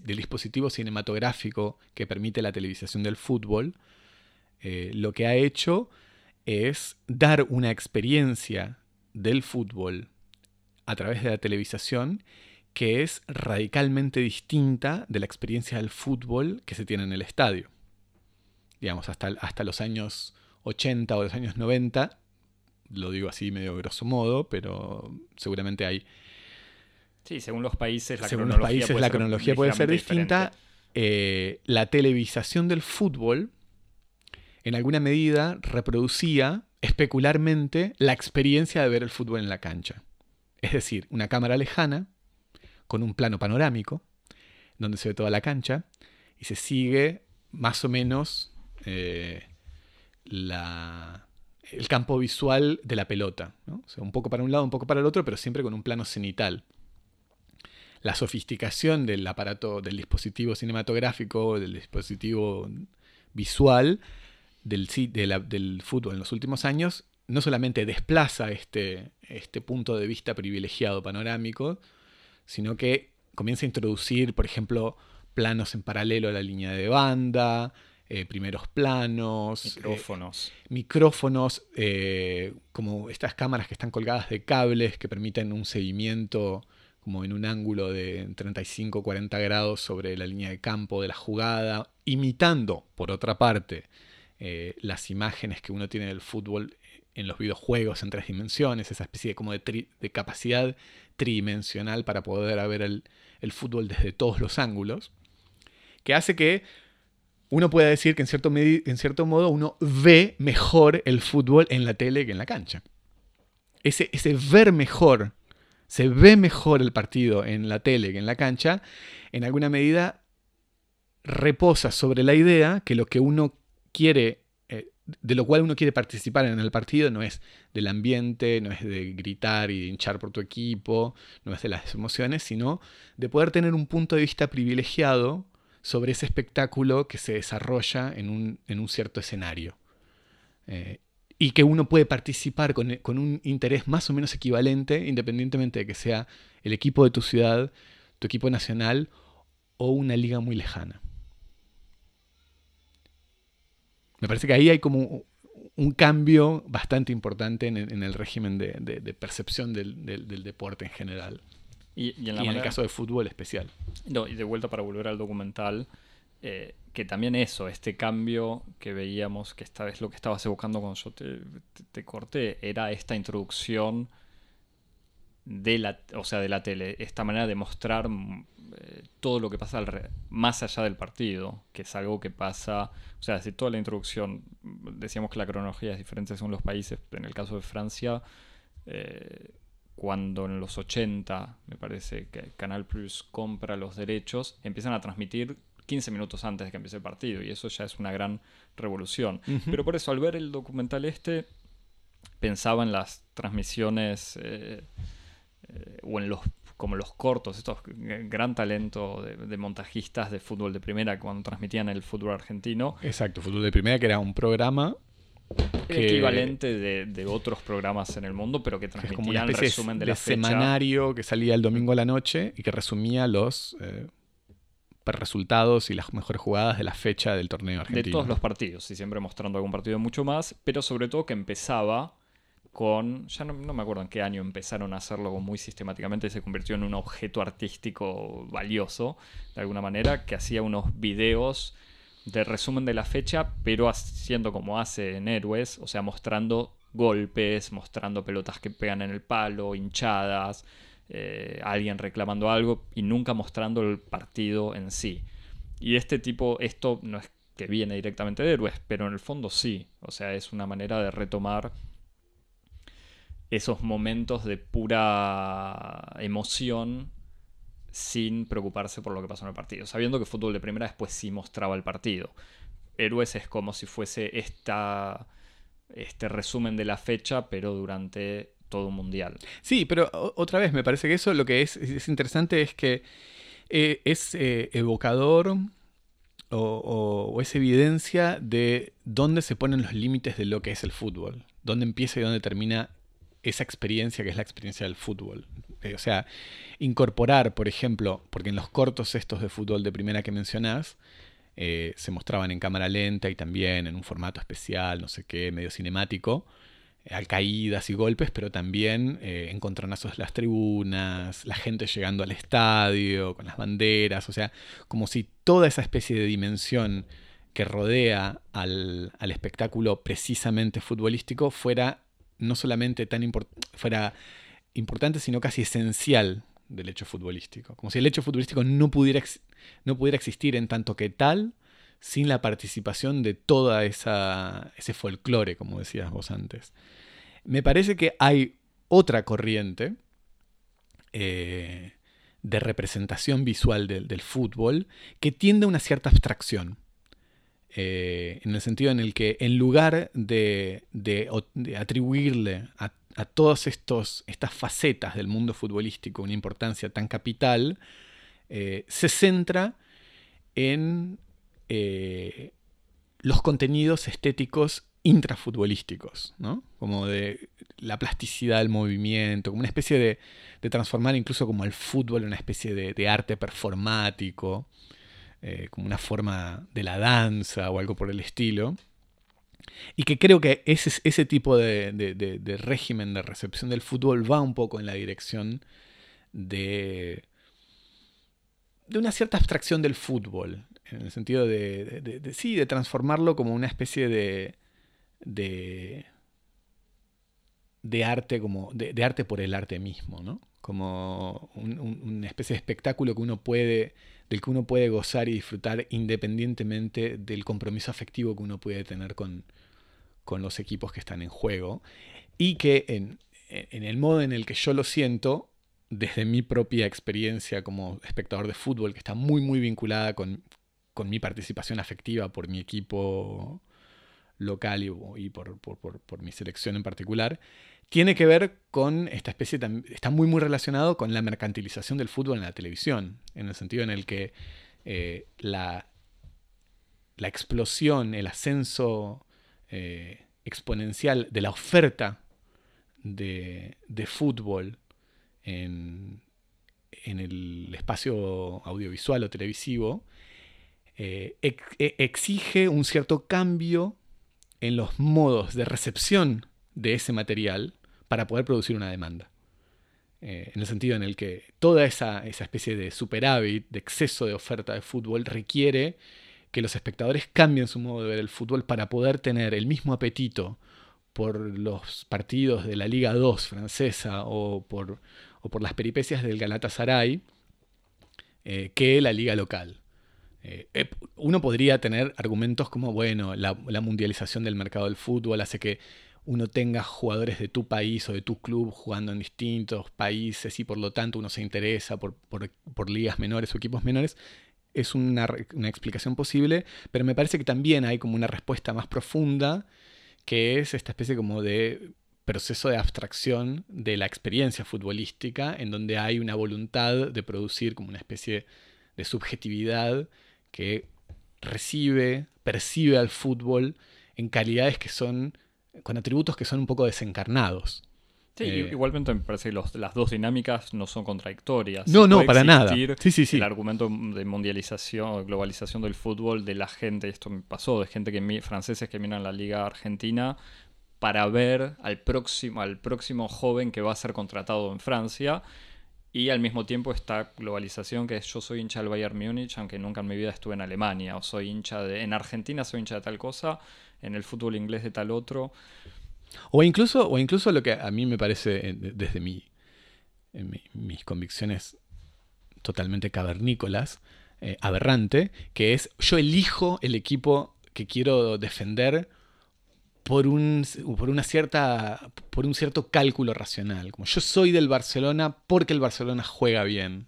del dispositivo cinematográfico que permite la televisación del fútbol, lo que ha hecho es dar una experiencia del fútbol a través de la televisación que es radicalmente distinta de la experiencia del fútbol que se tiene en el estadio. Digamos, hasta, hasta los años 80 o los años 90, lo digo así medio grosso modo, pero seguramente hay Sí, según los países, la según los cronología países puede la ser cronología puede ser distinta. Eh, la televisación del fútbol, en alguna medida, reproducía especularmente la experiencia de ver el fútbol en la cancha. Es decir, una cámara lejana, con un plano panorámico, donde se ve toda la cancha, y se sigue más o menos eh, el campo visual de la pelota. un poco para un lado, un poco para el otro, pero siempre con un plano cenital la sofisticación del aparato, del dispositivo cinematográfico, del dispositivo visual del fútbol en los últimos años, no solamente desplaza este, este punto de vista privilegiado panorámico, sino que comienza a introducir, por ejemplo, planos en paralelo a la línea de banda, eh, primeros planos, eh, Micrófonos. micrófonos, eh, como estas cámaras que están colgadas de cables que permiten un seguimiento como en un ángulo de 35-40 grados sobre la línea de campo de la jugada, imitando, por otra parte, las imágenes que uno tiene del fútbol en los videojuegos en tres dimensiones, esa especie de, como de, tri- de capacidad tridimensional para poder ver el, el fútbol desde todos los ángulos, que hace que uno pueda decir que en cierto, en cierto modo uno ve mejor el fútbol en la tele que en la cancha. Ese, ese ver mejor, se ve mejor el partido en la tele que en la cancha, en alguna medida reposa sobre la idea que lo que uno quiere, eh, de lo cual uno quiere participar en el partido no es del ambiente, no es de gritar y de hinchar por tu equipo, no es de las emociones, sino de poder tener un punto de vista privilegiado sobre ese espectáculo que se desarrolla en un, en un cierto escenario. Eh, y que uno puede participar con, con un interés más o menos equivalente, independientemente de que sea el equipo de tu ciudad, tu equipo nacional o una liga muy lejana. Me parece que ahí hay como un cambio bastante importante en, en el régimen de, de- percepción del- del deporte en general. Y, y en la y en el caso de fútbol especial. No, y de vuelta para volver al documental, eh, que también eso, este cambio que veíamos, que esta vez lo que estabas evocando cuando yo te, te- te corté, era esta introducción de la, o sea, de la tele, esta manera de mostrar mm, eh, todo lo que pasa alre- más allá del partido, que es algo que pasa, o sea, desde toda la introducción, decíamos que la cronología es diferente según los países. En el caso de Francia, eh, cuando en los 80, me parece que Canal Plus compra los derechos, empiezan a transmitir 15 minutos antes de que empiece el partido y eso ya es una gran revolución. Pero por eso, al ver el documental este, pensaba en las transmisiones eh, eh, o en los como los cortos, estos gran talento de, montajistas de fútbol de primera cuando transmitían el fútbol argentino. Exacto, fútbol de primera que era un programa equivalente de, otros programas en el mundo, pero que transmitían el resumen de, la semanario que salía el domingo a la noche y que resumía los eh, resultados y las mejores jugadas de la fecha del torneo argentino. De todos los partidos, y siempre mostrando algún partido mucho más, pero sobre todo que empezaba con, ya no, me acuerdo en qué año empezaron a hacerlo muy sistemáticamente, se convirtió en un objeto artístico valioso, de alguna manera, que hacía unos videos de resumen de la fecha, pero haciendo como hace en Héroes, o sea, mostrando golpes, mostrando pelotas que pegan en el palo, hinchadas, eh, alguien reclamando algo y nunca mostrando el partido en sí. Y este tipo, esto no es que viene directamente de Héroes, pero en el fondo sí, o sea, es una manera de retomar esos momentos de pura emoción sin preocuparse por lo que pasó en el partido, sabiendo que fútbol de primera después sí mostraba el partido. Héroes es como si fuese esta, este resumen de la fecha, pero durante todo un mundial. Sí, pero otra vez me parece que eso lo que es, interesante es que eh, es eh, evocador o, es evidencia de dónde se ponen los límites de lo que es el fútbol, dónde empieza y dónde termina esa experiencia que es la experiencia del fútbol. Eh, o sea, incorporar, por ejemplo, porque en los cortos estos de fútbol de primera que mencionás, eh, se mostraban en cámara lenta y también en un formato especial, no sé qué, medio cinemático, eh, al caídas y golpes, pero también encontronazos de las tribunas, la gente llegando al estadio con las banderas, o sea, como si toda esa especie de dimensión que rodea al, al espectáculo precisamente futbolístico fuera no solamente tan fuera importante, sino casi esencial del hecho futbolístico. Como si el hecho futbolístico no pudiera, no pudiera existir en tanto que tal sin la participación de esa ese folclore, como decías vos antes. Me parece que hay otra corriente eh, de representación visual del fútbol que tiende a una cierta abstracción. Eh, en el sentido en el que en lugar de, atribuirle a, todas estas facetas del mundo futbolístico una importancia tan capital, eh, se centra en eh, los contenidos estéticos intrafutbolísticos, ¿no? como de la plasticidad del movimiento, como una especie de, transformar incluso como el fútbol una especie de arte performático. Eh, como una forma de la danza o algo por el estilo. Y que creo que ese, ese tipo de, régimen de recepción del fútbol va un poco en la dirección de, de una cierta abstracción del fútbol, en el sentido de, sí, de transformarlo como una especie de, de, de arte, como de, arte por el arte mismo, ¿no? Como una especie de espectáculo que uno puede del que uno puede gozar y disfrutar independientemente del compromiso afectivo que uno puede tener con, los equipos que están en juego. Y que en, el modo en el que yo lo siento, desde mi propia experiencia como espectador de fútbol, que está muy, muy vinculada con, mi participación afectiva por mi equipo local y, por, por, mi selección en particular, tiene que ver con esta especie, está muy muy relacionado con la mercantilización del fútbol en la televisión, en el sentido en el que eh, la, la, explosión, el ascenso eh, exponencial de la oferta de, fútbol en, el espacio audiovisual o televisivo, eh, exige un cierto cambio en los modos de recepción de ese material para poder producir una demanda. Eh, en el sentido en el que toda esa, especie de superávit, de exceso de oferta de fútbol, requiere que los espectadores cambien su modo de ver el fútbol para poder tener el mismo apetito por los partidos de la Liga 2 francesa o por, por las peripecias del Galatasaray eh, que la liga local. eh, uno podría tener argumentos como, bueno, la, mundialización del mercado del fútbol hace que uno tenga jugadores de tu país o de tu club jugando en distintos países y por lo tanto uno se interesa por, ligas menores o equipos menores. Es una, una, explicación posible, pero me parece que también hay como una respuesta más profunda, que es esta especie como de proceso de abstracción de la experiencia futbolística, en donde hay una voluntad de producir como una especie de subjetividad que recibe, percibe al fútbol en calidades que son, con atributos que son un poco desencarnados. Sí, eh, igualmente me parece que las dos dinámicas no son contradictorias. No, no, para nada. Sí, sí, sí. El argumento de mundialización o globalización del fútbol de la gente, esto me pasó, de gente que franceses que miran la Liga Argentina para ver al próximo, al próximo joven que va a ser contratado en Francia y al mismo tiempo esta globalización que es yo soy hincha del Bayern Múnich, aunque nunca en mi vida estuve en Alemania, o soy hincha de... En Argentina soy hincha de tal cosa, en el fútbol inglés de tal otro. O incluso, o incluso lo que a mí me parece desde mi, mis convicciones totalmente cavernícolas, eh, aberrante, que es yo elijo el equipo que quiero defender por un, por una cierta, por un cierto cálculo racional. Como yo soy del Barcelona porque el Barcelona juega bien.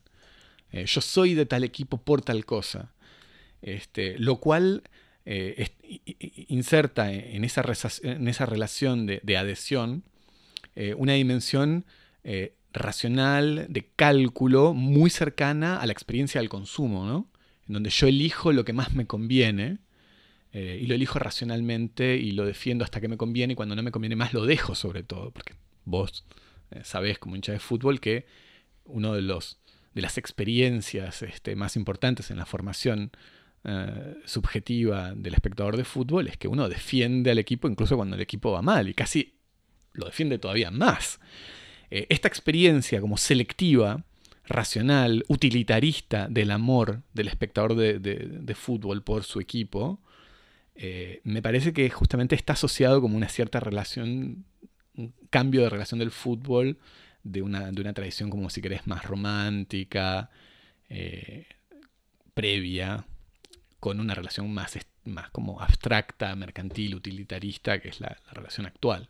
Eh, yo soy de tal equipo por tal cosa. Este, lo cual eh, inserta en esa, relación de, adhesión eh, una dimensión racional, de cálculo, muy cercana a la experiencia del consumo, ¿no? en donde yo elijo lo que más me conviene eh, y lo elijo racionalmente y lo defiendo hasta que me conviene y cuando no me conviene más lo dejo sobre todo, porque vos eh, sabés como hincha de fútbol que uno de los de las experiencias este, más importantes en la formación eh, subjetiva del espectador de fútbol es que uno defiende al equipo incluso cuando el equipo va mal y casi lo defiende todavía más. esta experiencia como selectiva, racional, utilitarista del amor del espectador de fútbol por su equipo, eh, me parece que justamente está asociado como una cierta relación, un cambio de relación del fútbol de una, de una tradición como si querés más romántica, eh, previa, con una relación más, más como abstracta, mercantil, utilitarista, que es la, relación actual.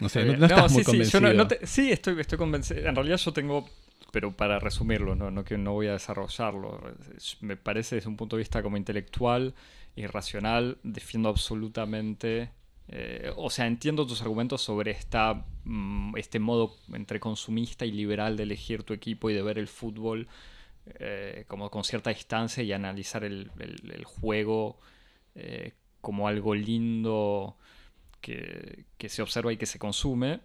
No sé, no, estás muy convencido. sí, estoy, estoy convencido. En realidad yo tengo pero para resumirlo, no, no, que no voy a desarrollarlo. Me parece desde un punto de vista como intelectual y racional, defiendo absolutamente, eh, o sea, entiendo tus argumentos sobre esta, mm, este modo entre consumista y liberal de elegir tu equipo y de ver el fútbol eh, como con cierta distancia y analizar el, juego eh, como algo lindo que, que se observa y que se consume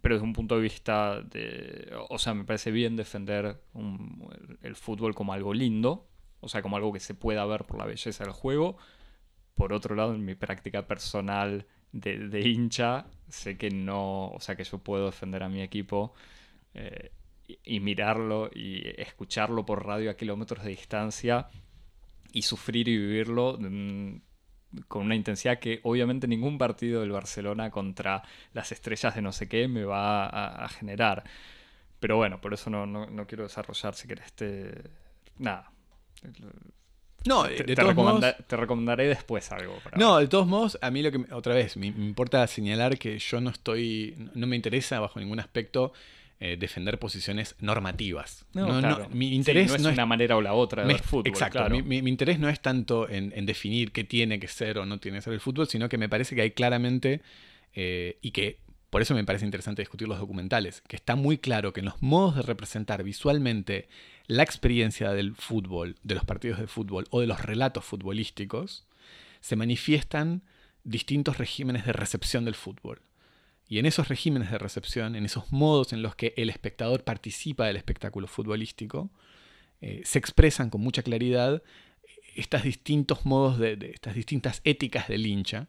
pero desde un punto de vista de... O sea, me parece bien defender el fútbol como algo lindo, o sea, como algo que se pueda ver por la belleza del juego. Por otro lado, en mi práctica personal de, hincha, sé que no, o sea, que yo puedo defender a mi equipo eh, y, mirarlo y escucharlo por radio a kilómetros de distancia y sufrir y vivirlo con una intensidad que obviamente ningún partido del Barcelona contra las estrellas de no sé qué me va a, generar. Pero bueno, por eso no, quiero desarrollar, si querés, este, nada. No, te, de modos, te recomendaré después algo. no, de todos modos, a mí lo que, otra vez, me, me, importa señalar que yo no estoy, no me interesa bajo ningún aspecto eh, defender posiciones normativas. No, mi interés no, es una manera o la otra de ver fútbol. Exacto. Mi, interés no es tanto en, definir qué tiene que ser o no tiene que ser el fútbol, sino que me parece que hay claramente, eh, y que por eso me parece interesante discutir los documentales, que está muy claro que en los modos de representar visualmente la experiencia del fútbol, de los partidos de fútbol o de los relatos futbolísticos, se manifiestan distintos regímenes de recepción del fútbol. Y en esos regímenes de recepción, en esos modos en los que el espectador participa del espectáculo futbolístico, eh, se expresan con mucha claridad estos distintos modos, de, estas distintas éticas del hincha,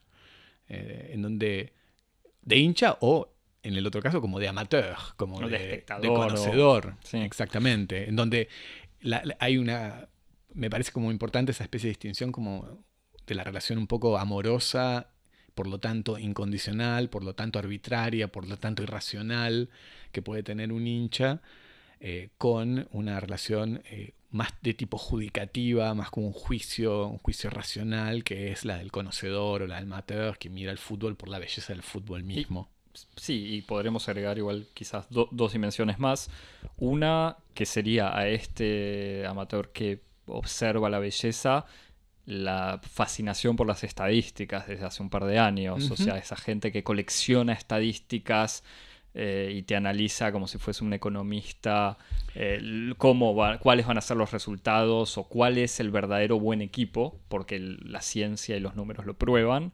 eh, en donde de hincha o en el otro caso como de amateur, como de, conocedor, exactamente, en donde hay una, me parece como importante esa especie de distinción como de la relación un poco amorosa por lo tanto incondicional, por lo tanto arbitraria, por lo tanto irracional que puede tener un hincha eh, con una relación eh, más de tipo judicativa, más como un juicio, un juicio racional, que es la del conocedor o la del amateur que mira el fútbol por la belleza del fútbol mismo. sí, y podremos agregar igual quizás dos dimensiones más. Una que sería a este amateur que observa la belleza, la fascinación por las estadísticas desde hace un par de años. O sea, esa gente que colecciona estadísticas eh, y te analiza como si fuese un economista eh, cómo cuáles van a ser los resultados o cuál es el verdadero buen equipo, porque la ciencia y los números lo prueban.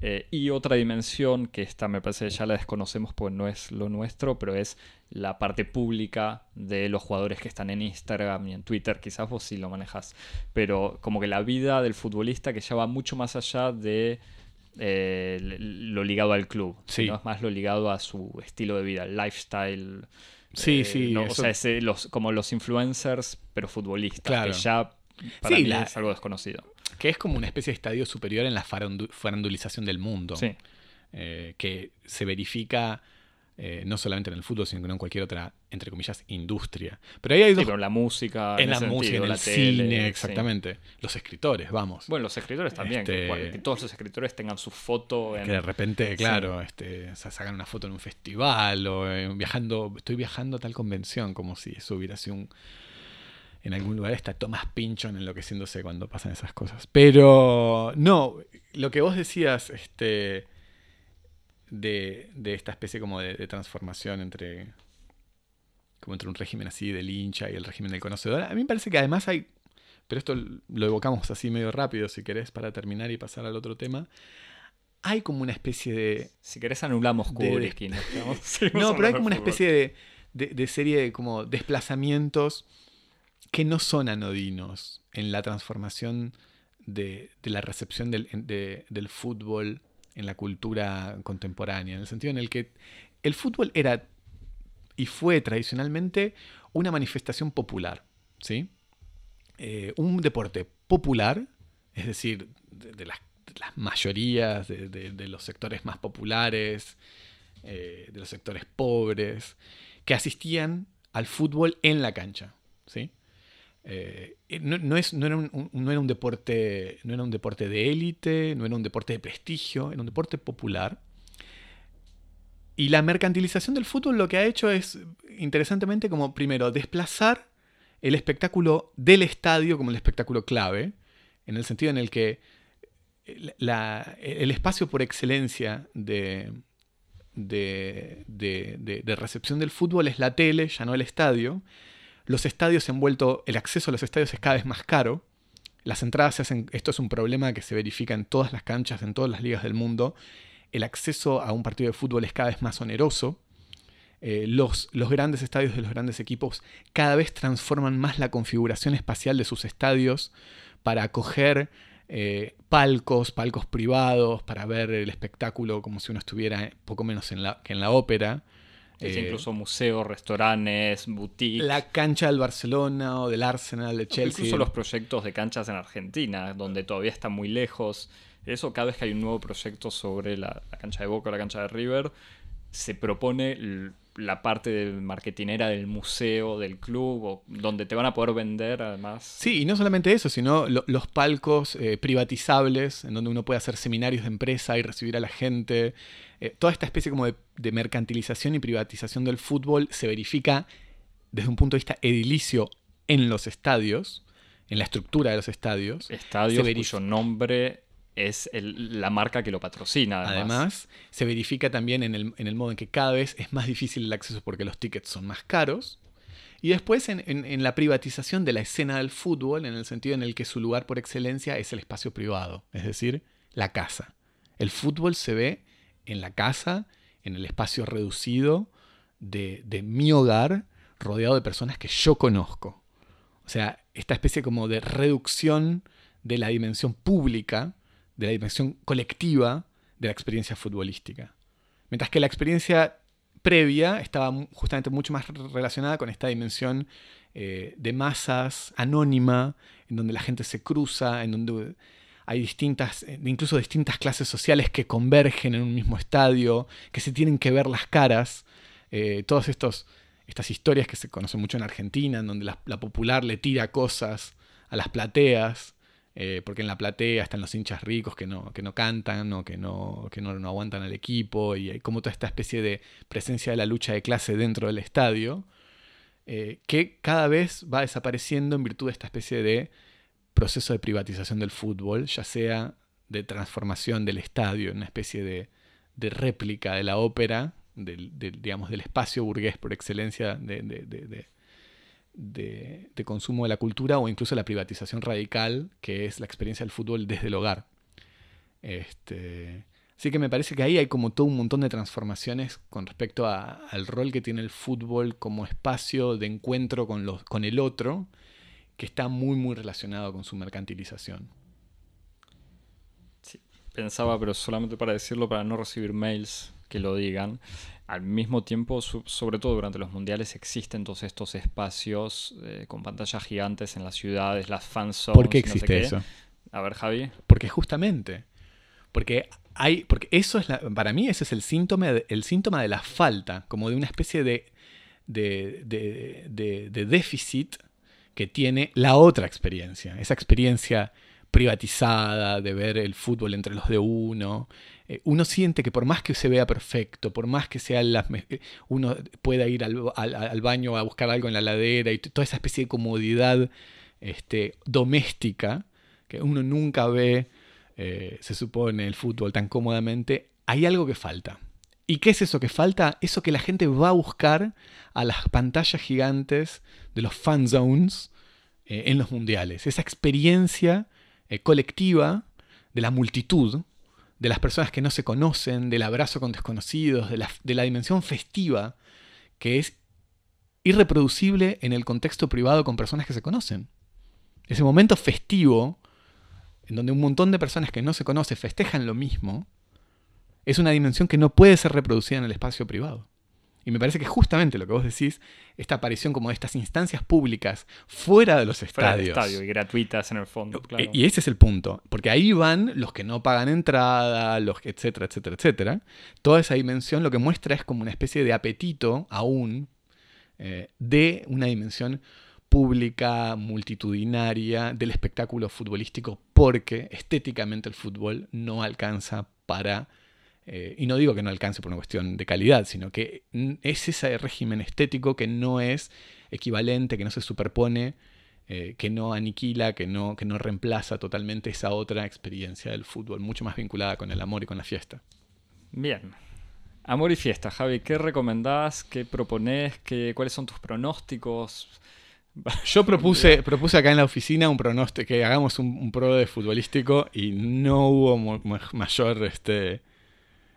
Eh, y otra dimensión, que esta me parece que ya la desconocemos porque no es lo nuestro, pero es la parte pública de los jugadores que están en Instagram y en Twitter, quizás vos sí lo manejas, pero como que la vida del futbolista que ya va mucho más allá de eh, lo ligado al club, sino es más lo ligado a su estilo de vida, el lifestyle. Sí, eh, sí. O sea, los, como los influencers, pero futbolistas, que ya para mí es algo desconocido. Que es como una especie de estadio superior en la farandulización del mundo. Sí. Eh, que se verifica eh, no solamente en el fútbol, sino en cualquier otra, entre comillas, industria. Pero ahí hay dos... en la música, en, la música, en el cine, exactamente. Los escritores, vamos. Bueno, los escritores también, este, que, todos los escritores tengan su foto en... Que de repente, claro, este, sacan una foto en un festival o eh, viajando, estoy viajando a tal convención, como si eso hubiera sido un... En algún lugar está Tomás Pinchon enloqueciéndose cuando pasan esas cosas. Pero no, lo que vos decías, este de, esta especie como de, transformación entre, como entre un régimen así del hincha y el régimen del conocedor. A mí me parece que además hay, pero esto lo evocamos así medio rápido si querés para terminar y pasar al otro tema. Hay como una especie de... Si querés anulamos Kubrick. no, pero hay como una especie de, de, serie de como desplazamientos que no son anodinos en la transformación de, la recepción del, del fútbol en la cultura contemporánea, en el sentido en el que el fútbol era y fue tradicionalmente una manifestación popular, ¿sí? Eh, un deporte popular, es decir, de, las, mayorías, de, los sectores más populares, eh, de los sectores pobres, que asistían al fútbol en la cancha, ¿sí? Eh, no, es, no, era un, no, era un, deporte, no era un deporte de élite, no era un deporte de prestigio, era un deporte popular. Y la mercantilización del fútbol lo que ha hecho es, interesantemente, como primero, desplazar el espectáculo del estadio como el espectáculo clave, en el sentido en el que el espacio por excelencia de, de, de recepción del fútbol es la tele, ya no el estadio, los estadios se han vuelto, el acceso a los estadios es cada vez más caro. Las entradas se hacen, esto es un problema que se verifica en todas las canchas, en todas las ligas del mundo. El acceso a un partido de fútbol es cada vez más oneroso. Eh, los, los, grandes estadios de los grandes equipos cada vez transforman más la configuración espacial de sus estadios para acoger eh, palcos, palcos privados, para ver el espectáculo como si uno estuviera poco menos en la, que en la ópera. Eh, incluso museos, restaurantes, boutiques. La cancha del Barcelona o del Arsenal de Chelsea. Incluso los proyectos de canchas en Argentina, donde todavía está muy lejos. Eso cada vez que hay un nuevo proyecto sobre la, cancha de Boca o la cancha de River, se propone la parte de marketinera del museo, del club, donde te van a poder vender además. Sí, y no solamente eso, sino los palcos eh, privatizables, en donde uno puede hacer seminarios de empresa y recibir a la gente. Eh, toda esta especie como de, mercantilización y privatización del fútbol se verifica desde un punto de vista edilicio en los estadios, en la estructura de los estadios. Estadios cuyo nombre es la marca que lo patrocina. Además. se verifica también en el, modo en que cada vez es más difícil el acceso porque los tickets son más caros. Y después en, la privatización de la escena del fútbol, en el sentido en el que su lugar por excelencia es el espacio privado, es decir, la casa. El fútbol se ve en la casa, en el espacio reducido de, mi hogar, rodeado de personas que yo conozco. O sea, esta especie como de reducción de la dimensión pública de la dimensión colectiva de la experiencia futbolística. Mientras que la experiencia previa estaba justamente mucho más relacionada con esta dimensión eh, de masas, anónima, en donde la gente se cruza, en donde hay distintas, eh, incluso distintas clases sociales que convergen en un mismo estadio, que se tienen que ver las caras. Eh, todos estos estas historias que se conocen mucho en Argentina, en donde la, la popular le tira cosas a las plateas, eh, porque en la platea están los hinchas ricos que no, que no cantan o que, no, que no, no aguantan al equipo, y hay como toda esta especie de presencia de la lucha de clase dentro del estadio, que cada vez va desapareciendo en virtud de esta especie de proceso de privatización del fútbol, ya sea de transformación del estadio en una especie de, de réplica de la ópera, del, del, digamos, del espacio burgués por excelencia de, consumo de la cultura, o incluso la privatización radical, que es la experiencia del fútbol desde el hogar. Este, así que me parece que ahí hay como todo un montón de transformaciones con respecto al rol que tiene el fútbol como espacio de encuentro con, los, con el otro, que está muy, muy relacionado con su mercantilización. Sí, pensaba, pero solamente para decirlo, para no recibir mails que lo digan. Al mismo tiempo, sobre todo durante los mundiales, existen todos estos espacios eh, con pantallas gigantes en las ciudades, las fanzones. ¿Por qué existe no sé eso? A ver, Javi. Porque justamente, porque hay, porque eso es la, para mí ese es el síntoma, de, el síntoma de la falta, como de una especie de, de, de, de, de déficit que tiene la otra experiencia, esa experiencia privatizada, de ver el fútbol entre los de uno. Eh, uno siente que por más que se vea perfecto, por más que sea las uno pueda ir al, al, al, baño a buscar algo en la ladera y toda esa especie de comodidad este, doméstica que uno nunca ve, eh, se supone, el fútbol tan cómodamente, hay algo que falta. ¿Y qué es eso que falta? Eso que la gente va a buscar a las pantallas gigantes de los fan zones eh, en los mundiales. Esa experiencia eh, colectiva de la multitud, de las personas que no se conocen, del abrazo con desconocidos, de la, de la dimensión festiva que es irreproducible en el contexto privado con personas que se conocen. Ese momento festivo, en donde un montón de personas que no se conocen festejan lo mismo, es una dimensión que no puede ser reproducida en el espacio privado. Y me parece que justamente lo que vos decís, esta aparición como de estas instancias públicas fuera de los Fuera del estadios. estadio y gratuitas en el fondo, claro. Y ese es el punto, porque ahí van los que no pagan entrada, los que, etcétera, etcétera, etcétera. Toda esa dimensión lo que muestra es como una especie de apetito aún eh, de una dimensión pública, multitudinaria del espectáculo futbolístico, porque estéticamente el fútbol no alcanza para eh, y no digo que no alcance por una cuestión de calidad, sino que es ese régimen estético que no es equivalente, que no se superpone, eh, que no aniquila, que no, que no reemplaza totalmente esa otra experiencia del fútbol, mucho más vinculada con el amor y con la fiesta. Bien. Amor y fiesta, Javi, ¿qué recomendás? ¿Qué proponés? ¿Qué, ¿Cuáles son tus pronósticos? Yo propuse, propuse acá en la oficina un pronóstico, que hagamos un, un pro de futbolístico y no hubo mayor este,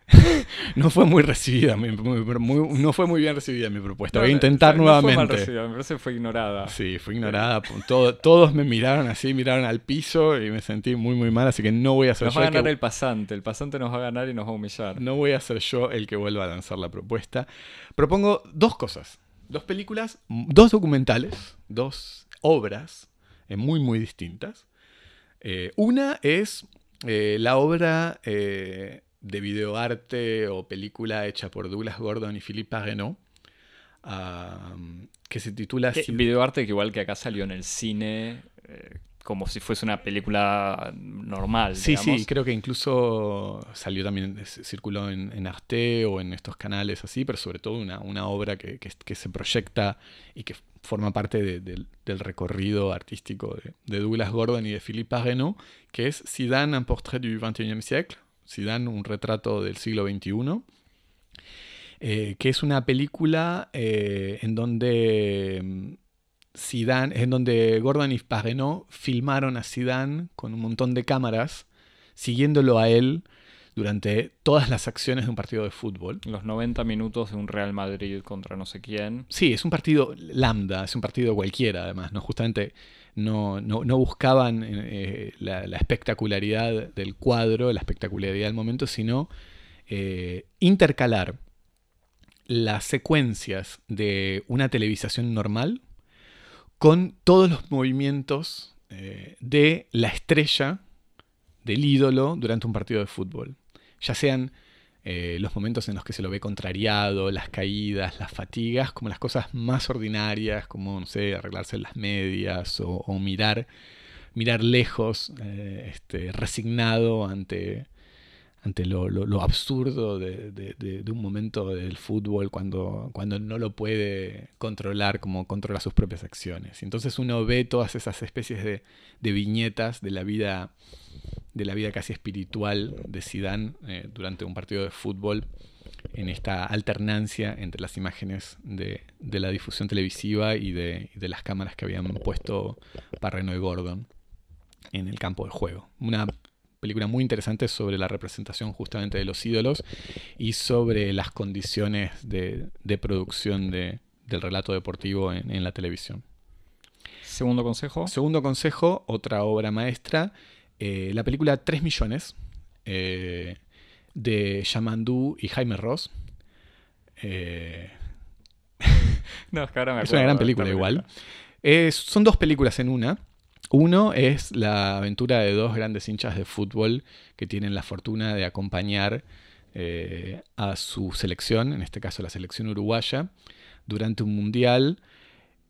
no fue muy recibida, muy, muy, no fue muy bien recibida mi propuesta. Voy a intentar no nuevamente. Fue mal recibida, me parece que fue ignorada. Sí, fue ignorada. Todo, todos me miraron así, miraron al piso y me sentí muy, muy mal, así que no voy a ser nos yo va a el ganar que, el pasante, el pasante nos va a ganar y nos va a humillar. No voy a ser yo el que vuelva a lanzar la propuesta. Propongo dos cosas. Dos películas, dos documentales, dos obras eh, muy, muy distintas. Eh, una es eh, la obra eh, de videoarte o película hecha por Douglas Gordon y Philippe Parreno, uh, que se titula... ¿Qué, videoarte que igual que acá salió en el cine, eh, como si fuese una película normal. Sí, digamos. sí, creo que incluso salió también, circuló en, en, Arte o en estos canales así, pero sobre todo una, una obra que, que, que, se proyecta y que forma parte de, de, del recorrido artístico de, de, Douglas Gordon y de Philippe Parreno, que es Zidane, un portrait du XXIe siècle, Zidane, un retrato del siglo XXI, eh, que es una película eh, en donde Zidane, en donde Gordon y Parreno filmaron a Zidane con un montón de cámaras, siguiéndolo a él durante todas las acciones de un partido de fútbol. Los 90 minutos de un Real Madrid contra no sé quién. Sí, es un partido lambda, es un partido cualquiera además, ¿no? Justamente no, no, buscaban eh, la, la, espectacularidad del cuadro, la espectacularidad del momento, sino eh, intercalar las secuencias de una televisación normal con todos los movimientos eh, de la estrella, del ídolo, durante un partido de fútbol. Ya sean eh, los momentos en los que se lo ve contrariado, las caídas, las fatigas, como las cosas más ordinarias, como, no sé, arreglarse las medias o, mirar, mirar lejos, eh, este, resignado ante, ante lo, absurdo de, un momento del fútbol cuando, cuando no lo puede controlar como controla sus propias acciones. Entonces uno ve todas esas especies de, viñetas de la vida de la vida casi espiritual de Sidán eh, durante un partido de fútbol en esta alternancia entre las imágenes de, la difusión televisiva y de, las cámaras que habían puesto Parreno y Gordon en el campo de juego. Una película muy interesante sobre la representación justamente de los ídolos y sobre las condiciones de, producción del relato deportivo en, la televisión. Segundo consejo. Segundo consejo, otra obra maestra, eh, la película 3 millones eh, de Yamandu y Jaime Ross. Eh, no, es, que ahora me es una gran película, igual. son dos películas en una. Uno es la aventura de dos grandes hinchas de fútbol que tienen la fortuna de acompañar eh, a su selección, en este caso la selección uruguaya, durante un mundial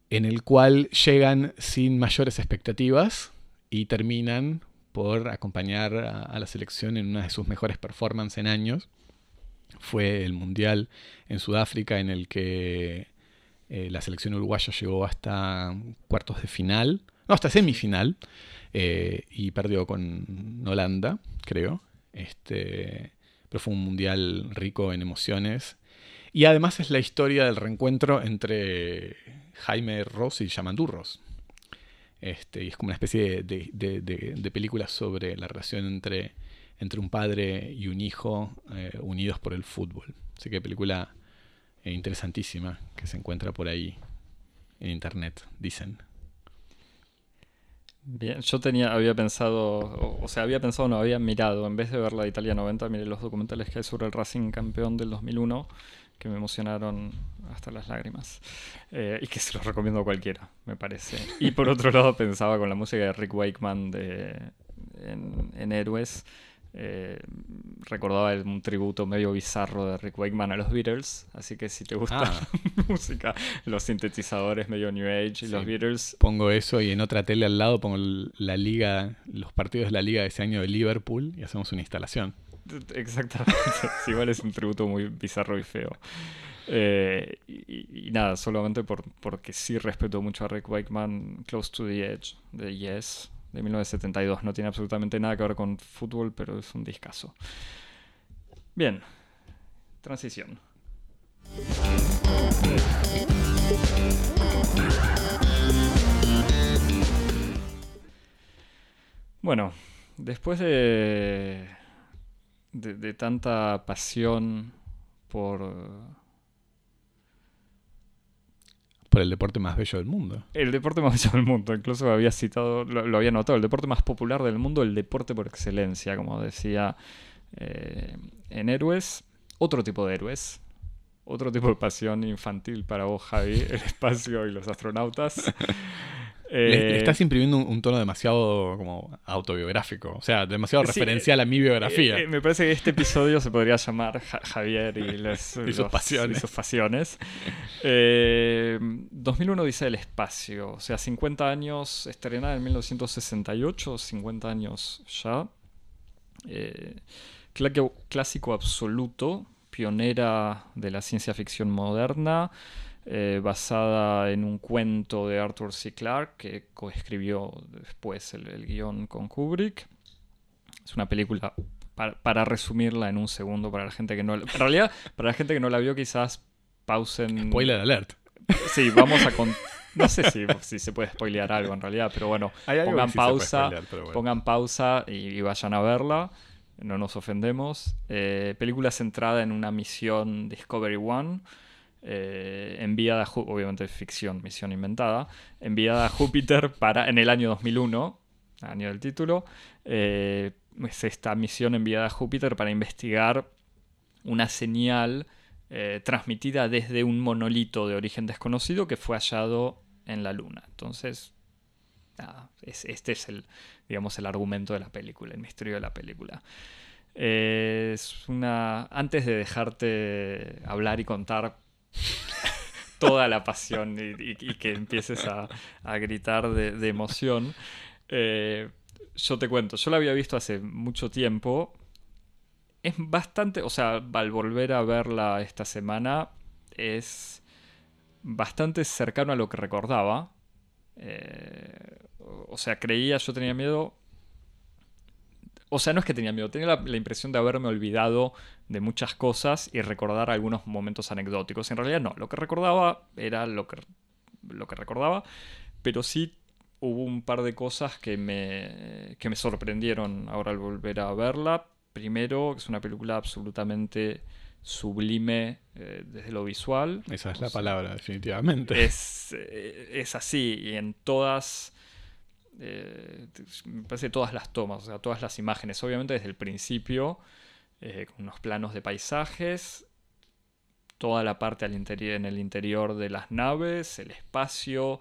en el cual llegan sin mayores expectativas y terminan por acompañar a, la selección en una de sus mejores performances en años. Fue el mundial en Sudáfrica en el que eh, la selección uruguaya llegó hasta cuartos de final no, hasta semifinal. Eh, y perdió con Holanda, creo. Este, pero fue un mundial rico en emociones. Y además es la historia del reencuentro entre Jaime Ross y Yamandu Ross. Este, y es como una especie de, de, película sobre la relación entre, entre, un padre y un hijo eh, unidos por el fútbol. Así que película eh, interesantísima que se encuentra por ahí en internet, dicen. Bien, yo tenía, había pensado, o, sea, había pensado, no, había mirado, en vez de ver la de Italia 90, miré los documentales que hay sobre el Racing campeón del 2001, que me emocionaron hasta las lágrimas. Eh, y que se los recomiendo a cualquiera, me parece. Y por otro lado, pensaba con la música de Rick Wakeman de, en, en Héroes eh, recordaba un tributo medio bizarro de Rick Wakeman a los Beatles, así que si te gusta ah. la música, los sintetizadores medio NewAge y los Beatles. Pongo eso y en otra tele al lado pongo la liga, los partidos de la liga de ese año de Liverpool y hacemos una instalación. Exactamente, igual es un tributo muy bizarro y feo. Eh, y, nada, solamente por, porque sí respeto mucho a Rick Wakeman, Close to the Edge de Yes, de 1972. No tiene absolutamente nada que ver con fútbol, pero es un discazo. Bien, transición. Bueno, después de, de tanta pasión por el deporte más bello del mundo. El deporte más bello del mundo, incluso había citado, lo, había notado, el deporte más popular del mundo, el deporte por excelencia, como decía eh, en Héroes. Otro tipo de héroes, otro tipo de pasión infantil para vos, Javi, el espacio y los astronautas. Le, eh, estás imprimiendo un, tono demasiado como autobiográfico, o sea, demasiado referencial a mi biografía. Eh, me parece que este episodio se podría llamar Javier y, sus pasiones. sus pasiones. 2001 dice el espacio, o sea, 50 años, estrenada en 1968, 50 años ya. Eh, clásico absoluto, pionera de la ciencia ficción moderna. Eh, basada en un cuento de Arthur C. Clarke, que coescribió después el, guion con Kubrick. Es una película, para, resumirla en un segundo, para la gente que no... En realidad, para la gente que no la vio, quizás pausen... Spoiler alert. Sí, vamos a... No sé si, si, se puede spoilear algo en realidad, pero bueno, pongan pausa, pongan pausa y, vayan a verla. No nos ofendemos. Eh, película centrada en una misión Discovery One eh, enviada, a obviamente ficción, misión inventada, enviada a Júpiter para, en el año 2001, año del título, eh, es esta misión enviada a Júpiter para investigar una señal eh, transmitida desde un monolito de origen desconocido que fue hallado en la Luna. Entonces, este es el, digamos, el argumento de la película, el misterio de la película. Es una. Antes de dejarte hablar y contar toda la pasión y, que empieces a, gritar de, emoción, eh, yo te cuento. Yo la había visto hace mucho tiempo. Es bastante. O sea, al volver a verla esta semana, es bastante cercano a lo que recordaba. Eh, o sea, creía, yo tenía miedo o sea, no es que tenía miedo, tenía la, impresión de haberme olvidado de muchas cosas y recordar algunos momentos anecdóticos. En realidad no, lo que recordaba era lo que, lo que recordaba, pero sí hubo un par de cosas que me, que me sorprendieron ahora al volver a verla. Primero, es una película absolutamente sublime eh, desde lo visual. Esa es la palabra, definitivamente. Es, eh, es así, y en todas eh, me parece todas las tomas, o sea, todas las imágenes, obviamente desde el principio, eh, con unos planos de paisajes, toda la parte al interior, en el interior de las naves, el espacio,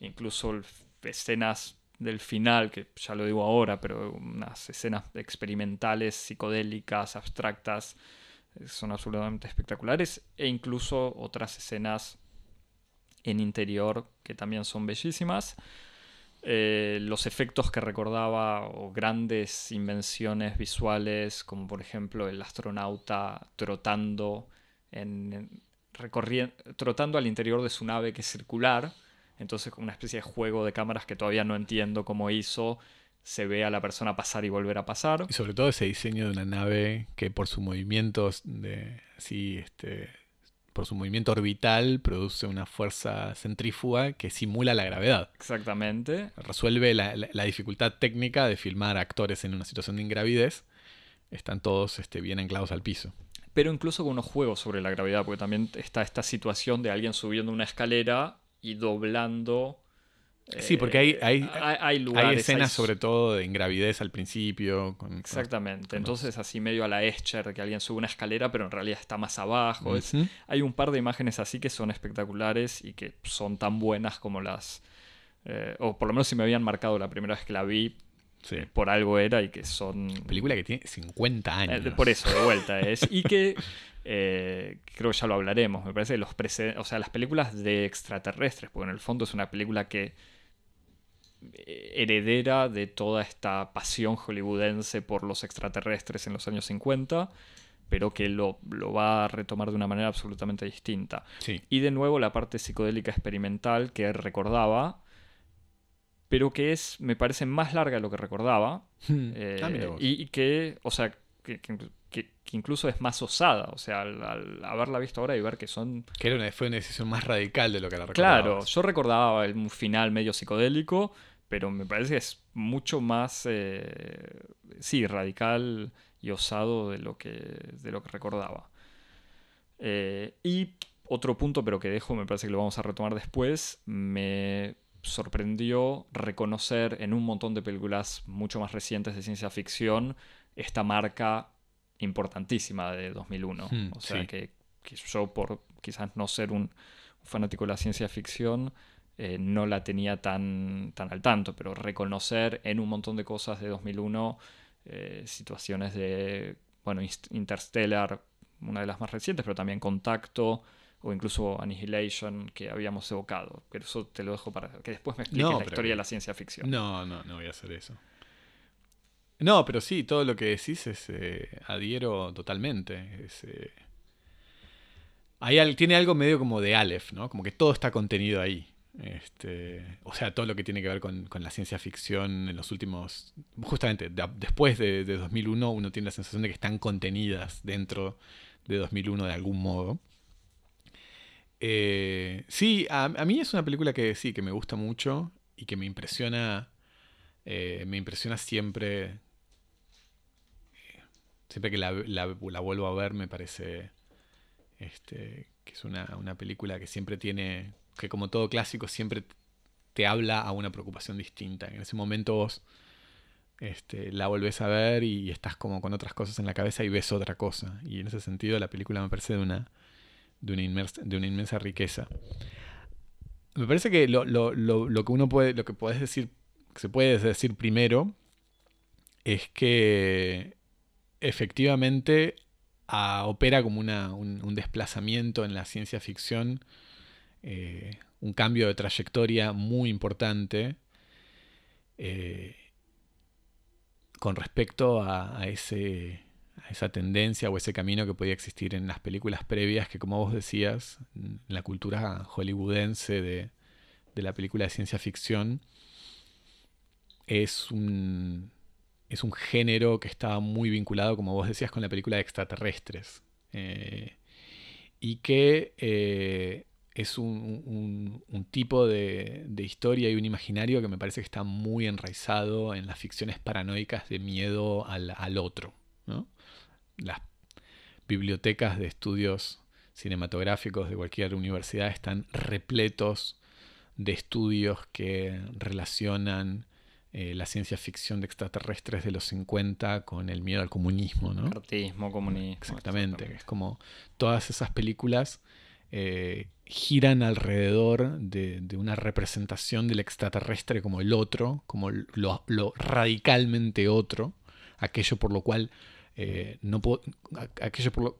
incluso escenas del final, que ya lo digo ahora, pero unas escenas experimentales, psicodélicas, abstractas, eh, son absolutamente espectaculares, e incluso otras escenas en interior que también son bellísimas. Eh, los efectos que recordaba o grandes invenciones visuales, como por ejemplo el astronauta trotando, en, trotando al interior de su nave que es circular, entonces con una especie de juego de cámaras que todavía no entiendo cómo hizo, se ve a la persona pasar y volver a pasar. Y sobre todo ese diseño de una nave que por sus movimientos de así este por su movimiento orbital, produce una fuerza centrífuga que simula la gravedad. Exactamente. Resuelve la, dificultad técnica de filmar actores en una situación de ingravidez. Están todos este, bien anclados al piso. Pero incluso con unos juegos sobre la gravedad, porque también está esta situación de alguien subiendo una escalera y doblando Sí, porque hay, hay, hay, hay escenas sobre todo de ingravidez al principio. Exactamente, entonces así medio a la Escher, que alguien sube una escalera pero en realidad está más abajo. hay un par de imágenes así que son espectaculares y que son tan buenas como las... Eh, o por lo menos si me habían marcado la primera vez que la vi, por algo era y que son... Película que tiene 50 eh, años. por eso, de vuelta es. Y que eh, creo que ya lo hablaremos, me parece los o sea, las películas de extraterrestres, porque en el fondo es una película que heredera de toda esta pasión hollywoodense por los extraterrestres en los años 50, pero que lo, va a retomar de una manera absolutamente distinta. Y de nuevo la parte psicodélica experimental que recordaba, pero que es, me parece, más larga de lo que recordaba. Hmm. Eh, ah, y, que, o sea, que, incluso es más osada. O sea, al, haberla visto ahora y ver que son. Que era una, fue una decisión más radical de lo que la recordaba. Claro, yo recordaba un final medio psicodélico, pero me parece que es mucho más, eh, sí, radical y osado de lo que, de lo que recordaba. Eh, y otro punto, pero que dejo, me parece que lo vamos a retomar después, me sorprendió reconocer en un montón de películas mucho más recientes de ciencia ficción esta marca importantísima de 2001. Hmm, o sea, que, yo por quizás no ser un fanático de la ciencia ficción, eh, no la tenía tan, tan al tanto, pero reconocer en un montón de cosas de 2001 eh, situaciones de, bueno, Interstellar, una de las más recientes, pero también Contacto o incluso Annihilation que habíamos evocado. Pero eso te lo dejo para que después me expliques la historia de la ciencia ficción. No, no, no voy a hacer eso. No, pero sí, todo lo que decís es eh, adhiero totalmente. tiene algo medio como de Aleph, ¿no? Como que todo está contenido ahí. Este, o sea, todo lo que tiene que ver con, la ciencia ficción en los últimos. Justamente, después de, 2001, uno tiene la sensación de que están contenidas dentro de 2001 de algún modo. Eh, sí, a, mí es una película que sí, que me gusta mucho y que me impresiona. Eh, me impresiona siempre. Siempre que la, la, vuelvo a ver, me parece. Este, que es una, una película que siempre tiene que como todo clásico siempre te habla a una preocupación distinta. En ese momento vos este, la volvés a ver y estás como con otras cosas en la cabeza y ves otra cosa. Y en ese sentido la película me parece de una, de una, inmensa, de una inmensa riqueza. Me parece que lo, que uno puede, lo que puedes decir, que se puede decir primero, es que efectivamente ah, opera como una, un, un desplazamiento en la ciencia ficción, eh, un cambio de trayectoria muy importante eh, con respecto a, ese, esa tendencia o ese camino que podía existir en las películas previas, que como vos decías, en la cultura hollywoodense de, de la película de ciencia ficción, es un, es un género que estaba muy vinculado, como vos decías, con la película de extraterrestres. Eh, y que es un, un- un tipo de, de historia y un imaginario que me parece que está muy enraizado en las ficciones paranoicas de miedo al, al otro. ¿no? Las bibliotecas de estudios cinematográficos de cualquier universidad están repletos de estudios que relacionan eh, la ciencia ficción de extraterrestres de los 50 con el miedo al comunismo, ¿no? Comunismo. Exactamente, que es como todas esas películas eh, giran alrededor de, de una representación del extraterrestre como el otro, como lo, lo radicalmente otro, aquello por lo cual eh, no puedo, aquello por lo-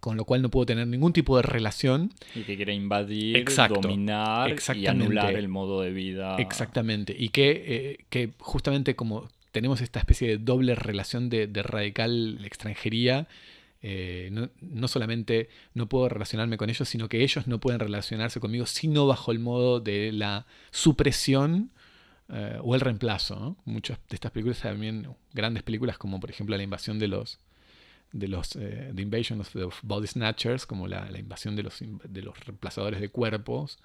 con lo cual no puedo tener ningún tipo de relación. Y que quiere invadir, Exacto, dominar y anular el modo de vida. Exactamente. Y que, eh, que justamente como tenemos esta especie de doble relación de, de radical extranjería, eh, no, no solamente no puedo relacionarme con ellos, sino que ellos no pueden relacionarse conmigo, sino bajo el modo de la supresión eh, o el reemplazo. Muchas de estas películas también, grandes películas como por ejemplo la invasión de los de los eh, The Invasion of the Body Snatchers, como la, la invasión de los, de los reemplazadores de cuerpos.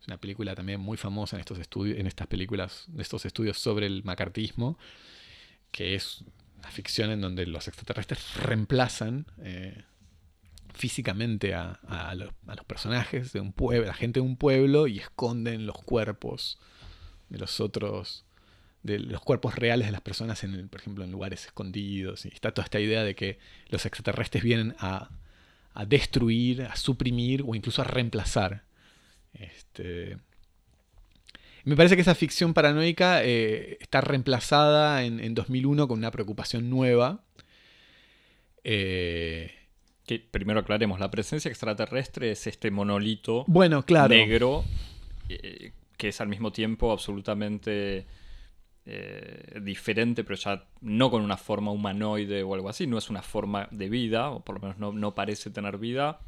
Es una película también muy famosa en estos estudios, en estas películas, en estos estudios sobre el macartismo, que es una ficción en donde los extraterrestres reemplazan eh, físicamente a, a los, personajes de un pueblo, la gente de un pueblo, y esconden los cuerpos de los otros, de los cuerpos reales de las personas, en por ejemplo, en lugares escondidos. Y está toda esta idea de que los extraterrestres vienen a, a destruir, a suprimir o incluso a reemplazar. Este, me parece que esa ficción paranoica eh, está reemplazada en, en 2001 con una preocupación nueva. Eh, Que primero aclaremos, la presencia extraterrestre es este monolito bueno, claro. negro eh, que es al mismo tiempo absolutamente eh, diferente, pero ya no con una forma humanoide o algo así, no es una forma de vida, o por lo menos no, no parece tener vida,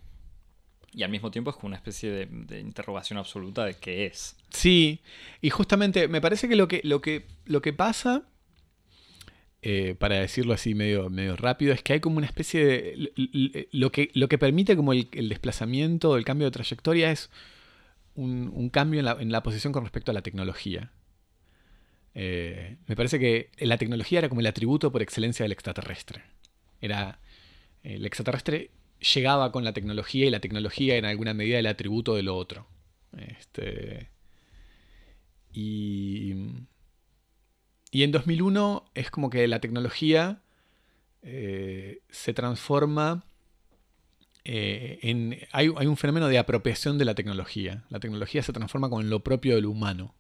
y al mismo tiempo es como una especie de, de interrogación absoluta de qué es. Sí, y justamente me parece que lo que, lo que, lo que pasa, eh, para decirlo así medio, medio rápido, es que hay como una especie de... Lo que, lo que permite como el, el desplazamiento, el cambio de trayectoria es un, un cambio en la, en la posición con respecto a la tecnología. Eh, me parece que la tecnología era como el atributo por excelencia del extraterrestre. Era el extraterrestre llegaba con la tecnología y la tecnología en alguna medida el atributo de lo otro. Este, y, y en 2001 es como que la tecnología eh, se transforma eh, en... Hay, hay un fenómeno de apropiación de la tecnología. La tecnología se transforma con lo propio del humano.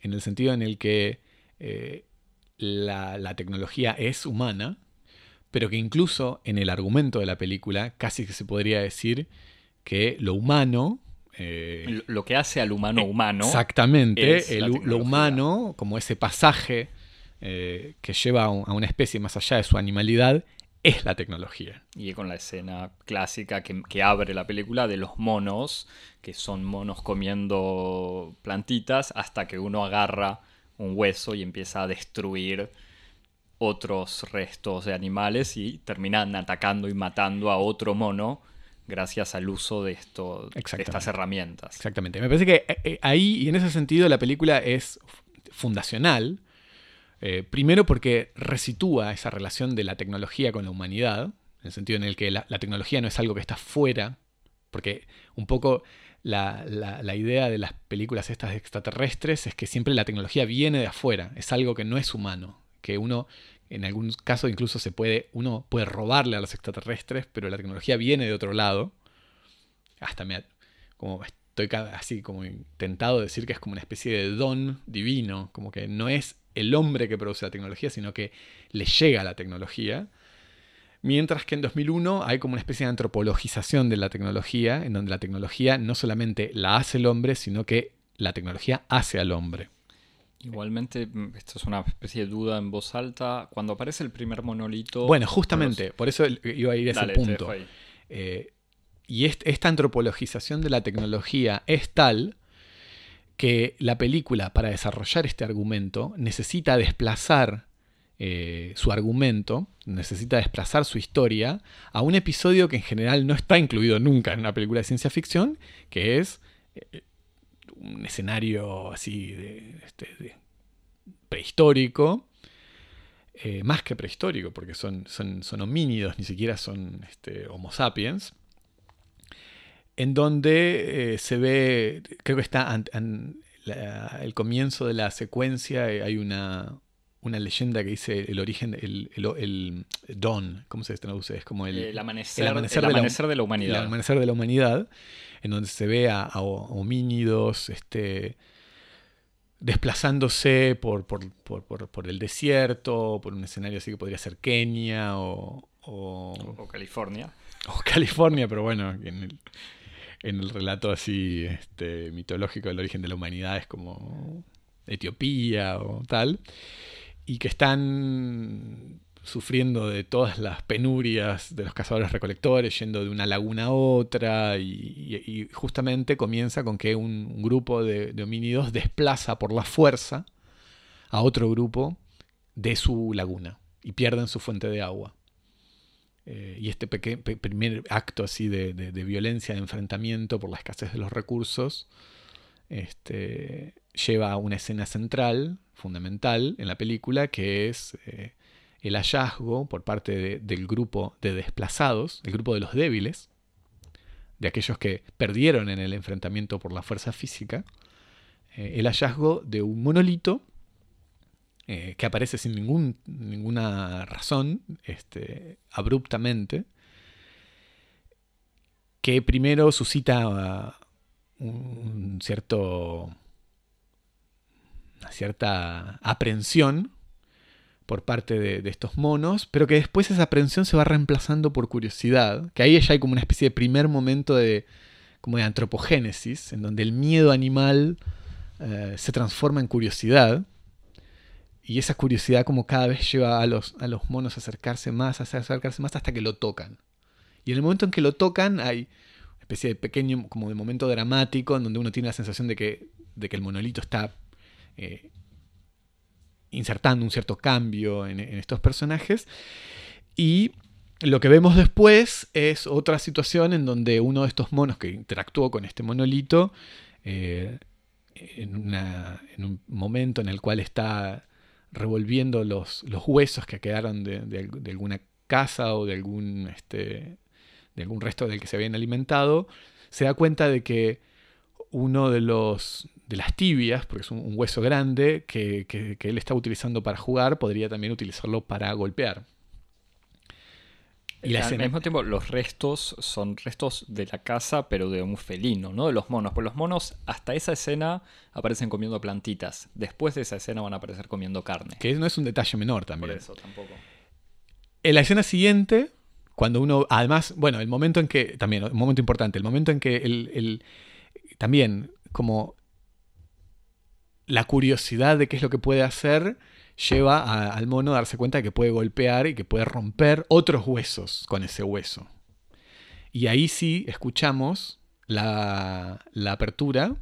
En el sentido en el que eh, la, la tecnología es humana, pero que incluso en el argumento de la película casi que se podría decir que lo humano... eh, Lo- que hace al humano humano. Exactamente, el- lo humano, como ese pasaje eh, que lleva a, un- a una especie más allá de su animalidad, es la tecnología. Y con la escena clásica que, que abre la película de los monos, que son monos comiendo plantitas, hasta que uno agarra un hueso y empieza a destruir otros restos de animales y terminan atacando y matando a otro mono gracias al uso de, esto, de estas herramientas. Exactamente. Me parece que eh, eh, ahí, y en ese sentido, la película es fundacional. Eh, primero porque resitúa esa relación de la tecnología con la humanidad, en el sentido en el que la, la tecnología no es algo que está fuera, porque un poco la, la- la idea de las películas estas extraterrestres es que siempre la tecnología viene de afuera, es algo que no es humano, que uno, en algún caso incluso se puede, uno puede robarle a los extraterrestres, pero la tecnología viene de otro lado. Hasta me, como estoy así como intentado de decir que es como una especie de don divino, como que no es el hombre que produce la tecnología, sino que le llega la tecnología. Mientras que en 2001 hay como una especie de antropologización de la tecnología, en donde la tecnología no solamente la hace el hombre, sino que la tecnología hace al hombre. Igualmente, mm, esto es una especie de duda en voz alta. Cuando aparece el primer monolito. Bueno, justamente, por eso iba a ir a ese punto. Eh, y esta antropologización de la tecnología es tal que la película, para desarrollar este argumento, necesita desplazar eh, su argumento, necesita desplazar su historia a un episodio que en general no está incluido nunca en una película de ciencia ficción, que es eh, un escenario así de, este, prehistórico, eh, más que prehistórico, porque son, son, homínidos, ni siquiera son este, Homo sapiens, en donde eh, se ve, creo que está el comienzo de la secuencia, eh, hay una, una leyenda que dice el origen, el, el, don, ¿cómo se traduce? Es como el, amanecer, amanecer, de, la, humanidad. El amanecer de la humanidad, en donde se ve a, homínidos este, desplazándose por, por, el desierto, por un escenario así que podría ser Kenia o, o, California. O California, pero bueno, en el, en el relato así este, mitológico del origen de la humanidad es como Etiopía o tal y que están sufriendo de todas las penurias de los cazadores recolectores, yendo de una laguna a otra, y, justamente comienza con que un, grupo de, homínidos desplaza por la fuerza a otro grupo de su laguna y pierden su fuente de agua. Eh, y este primer acto así de, violencia, de enfrentamiento por la escasez de los recursos, este, lleva a una escena central, fundamental en la película, que es eh, el hallazgo por parte del grupo de desplazados, el grupo de los débiles, de aquellos que perdieron en el enfrentamiento por la fuerza física, eh, el hallazgo de un monolito eh, que aparece sin ningún, ninguna razón, este, abruptamente, que primero suscita un cierto una cierta aprensión por parte de, estos monos, pero que después esa aprensión se va reemplazando por curiosidad, que ahí ya hay como una especie de primer momento de, como de antropogénesis, en donde el miedo animal eh, se transforma en curiosidad, y esa curiosidad como cada vez lleva a los, a los monos a acercarse más, a acercarse más hasta que lo tocan. Y en el momento en que lo tocan hay una especie de pequeño, como de momento dramático, en donde uno tiene la sensación de que, de que el monolito está eh, insertando un cierto cambio en, estos personajes. Y lo que vemos después es otra situación en donde uno de estos monos que interactuó con este monolito, eh, en, un momento en el cual está revolviendo los, huesos que quedaron de, alguna casa o de algún, este, de algún resto del que se habían alimentado, se da cuenta de que uno de los, de las tibias, porque es un, hueso grande que, él está utilizando para jugar, podría también utilizarlo para golpear. Y al mismo tiempo, los restos son restos de la casa, pero de un felino, no de los monos. Pues los monos, hasta esa escena, aparecen comiendo plantitas. Después de esa escena van a aparecer comiendo carne. Que no es un detalle menor también. Por eso, tampoco. En la escena siguiente, cuando uno. Además, bueno, el momento en que. También, un momento importante. El momento en que el también, como la curiosidad de qué es lo que puede hacer lleva al mono a darse cuenta de que puede golpear y que puede romper otros huesos con ese hueso. Y ahí sí escuchamos la, apertura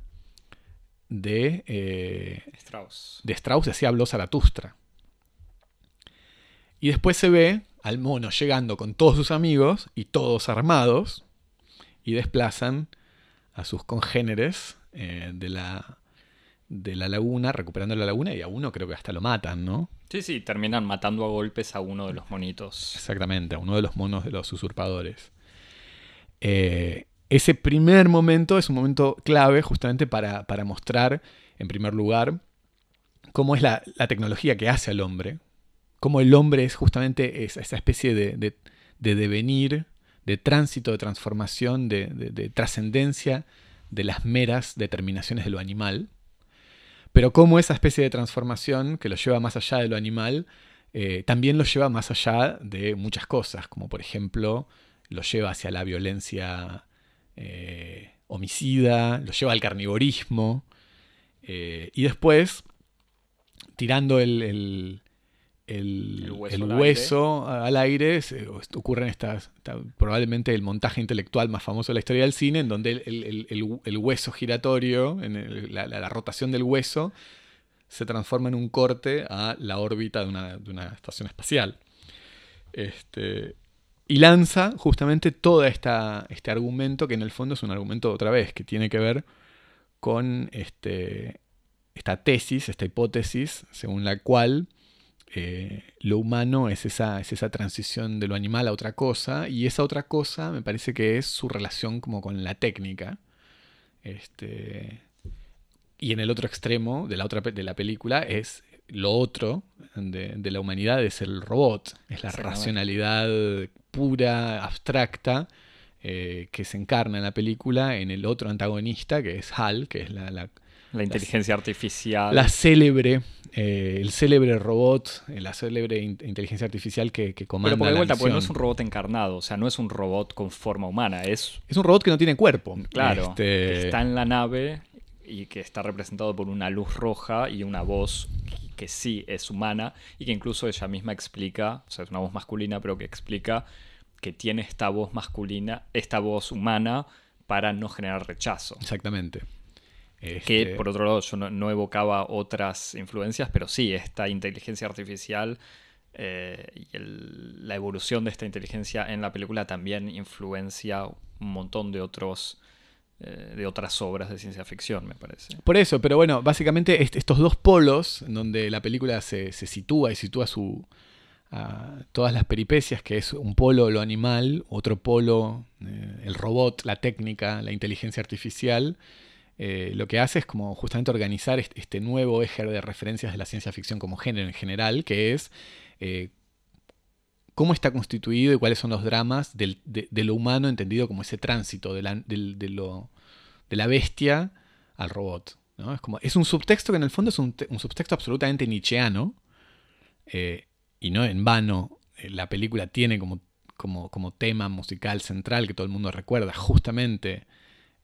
de, eh, Strauss. De Strauss, así habló Zaratustra. Y después se ve al mono llegando con todos sus amigos y todos armados y desplazan a sus congéneres eh, de la de la laguna, recuperando la laguna, y a uno creo que hasta lo matan, ¿no? Sí, sí, terminan matando a golpes a uno de los monitos. Exactamente, a uno de los monos de los usurpadores. Eh, ese primer momento es un momento clave justamente para, mostrar, en primer lugar, cómo es la, tecnología que hace al hombre, cómo el hombre es justamente esa, especie de, de, devenir, de tránsito, de transformación, de trascendencia de las meras determinaciones de lo animal. Pero cómo esa especie de transformación que lo lleva más allá de lo animal eh, también lo lleva más allá de muchas cosas, como por ejemplo lo lleva hacia la violencia eh, homicida, lo lleva al carnivorismo, eh, y después, tirando el, el, hueso, al, aire. ocurren estas, probablemente el montaje intelectual más famoso de la historia del cine, en donde el, hueso giratorio, en la, rotación del hueso, se transforma en un corte a la órbita de una, estación espacial. Este, y lanza justamente todo esta, este argumento, que en el fondo es un argumento otra vez, que tiene que ver con este, esta tesis, esta hipótesis, según la cual eh, lo humano es esa, es esa transición de lo animal a otra cosa, y esa otra cosa me parece que es su relación como con la técnica. Este, y en el otro extremo de la, otra, de la película es lo otro de, la humanidad, es el robot, es la racionalidad pura, abstracta, eh, que se encarna en la película en el otro antagonista, que es Hal, que es la, la, la inteligencia artificial. La célebre eh, el célebre robot, eh, la célebre inteligencia artificial que, que comanda. Pero por de vuelta, pues no es un robot encarnado, o sea, no es un robot con forma humana, es. Es un robot que no tiene cuerpo. Claro. Este... Está en la nave y que está representado por una luz roja y una voz que sí es humana y que incluso ella misma explica, o sea, es una voz masculina, pero que explica que tiene esta voz masculina, esta voz humana para no generar rechazo. Exactamente. Que este, por otro lado yo no, evocaba otras influencias, pero sí, esta inteligencia artificial eh, y la evolución de esta inteligencia en la película también influencia un montón de otros eh, de otras obras de ciencia ficción, me parece. Por eso, pero bueno, básicamente estos dos polos, en donde la película se, sitúa y sitúa su, todas las peripecias, que es un polo lo animal, otro polo eh, el robot, la técnica, la inteligencia artificial, eh, lo que hace es como justamente organizar este nuevo eje de referencias de la ciencia ficción como género en general, que es eh, cómo está constituido y cuáles son los dramas de, lo humano entendido como ese tránsito de la, bestia al robot. Es, como, es un subtexto que en el fondo es un, subtexto absolutamente nietzscheano, eh, y no en vano la película tiene como, como, como tema musical central que todo el mundo recuerda justamente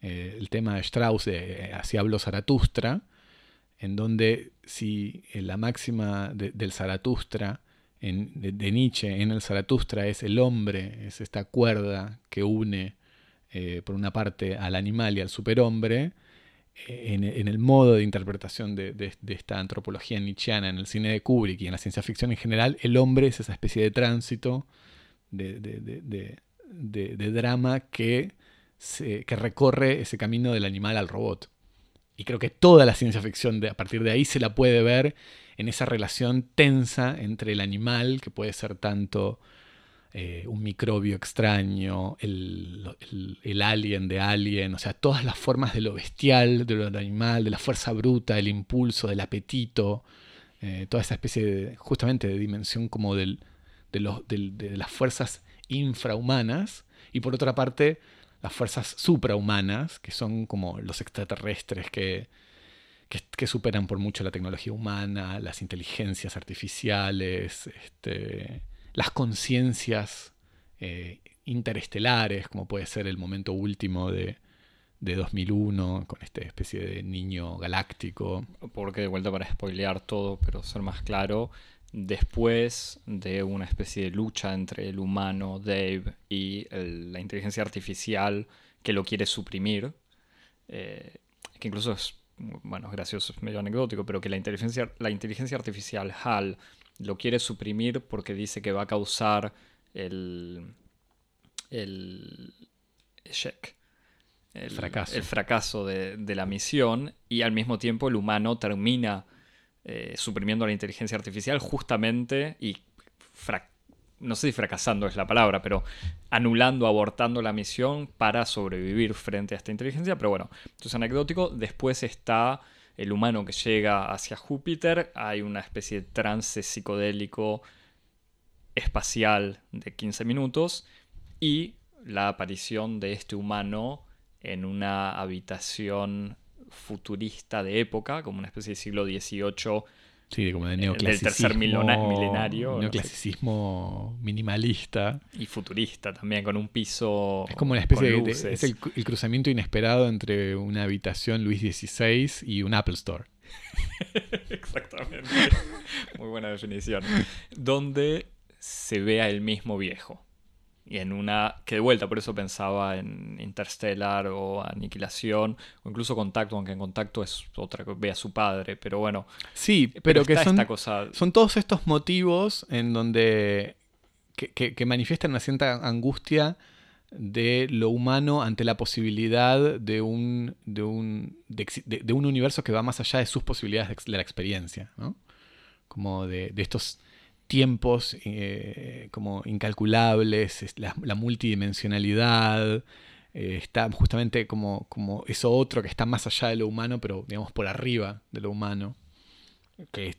eh, el tema de Strauss, de Así habló Zaratustra, en donde si la máxima del Zaratustra, de, Nietzsche en el Zaratustra es el hombre, es esta cuerda que une eh, por una parte al animal y al superhombre, eh, en, el modo de interpretación de, esta antropología nietzscheana en el cine de Kubrick y en la ciencia ficción en general, el hombre es esa especie de tránsito de, drama que que recorre ese camino del animal al robot. Y creo que toda la ciencia ficción a partir de ahí se la puede ver en esa relación tensa entre el animal, que puede ser tanto eh, un microbio extraño, el, alien de alien, o sea, todas las formas de lo bestial, de lo animal, de la fuerza bruta, del impulso, del apetito, eh, toda esa especie de, justamente de dimensión como del, de, los, de las fuerzas infrahumanas. Y por otra parte, las fuerzas suprahumanas, que son como los extraterrestres que, que, superan por mucho la tecnología humana, las inteligencias artificiales, este, las conciencias eh, interestelares, como puede ser el momento último de, de 2001, con esta especie de niño galáctico. Porque de vuelta para spoilear todo, pero ser más claro, después de una especie de lucha entre el humano Dave y la inteligencia artificial que lo quiere suprimir, eh, que incluso es, bueno, gracioso, es medio anecdótico, pero que la inteligencia, la inteligencia artificial HAL lo quiere suprimir porque dice que va a causar el, el, el fracaso, el fracaso de, de la misión y al mismo tiempo el humano termina eh, suprimiendo la inteligencia artificial justamente y no sé si fracasando es la palabra, pero anulando, abortando la misión para sobrevivir frente a esta inteligencia. Pero bueno, esto es anecdótico. Después está el humano que llega hacia Júpiter. Hay una especie de trance psicodélico espacial de 15 minutos y la aparición de este humano en una habitación futurista de época, como una especie de siglo XVIII Sí, como de del neoclasicismo. tercer milona- milenario, no sé. Neoclasicismo minimalista. y futurista también, con un piso. Es como una especie de, es el, el cruzamiento inesperado entre una habitación Luis XVI y un Apple Store. Exactamente. Muy buena definición. Donde se ve a él mismo viejo. Y en una. que de vuelta, por eso pensaba en Interstellar o Aniquilación, o incluso Contacto, aunque en Contacto es otra ve a su padre, pero bueno. Sí, pero, que son, cosa. son todos estos motivos en donde que, que- que manifiestan una cierta angustia de lo humano ante la posibilidad de un, de un, de, exi- de- de un universo que va más allá de sus posibilidades de, de la experiencia, ¿no? Como de, de estos tiempos eh, como incalculables, es la, la multidimensionalidad, eh, está justamente como, como eso otro que está más allá de lo humano, pero digamos por arriba de lo humano, que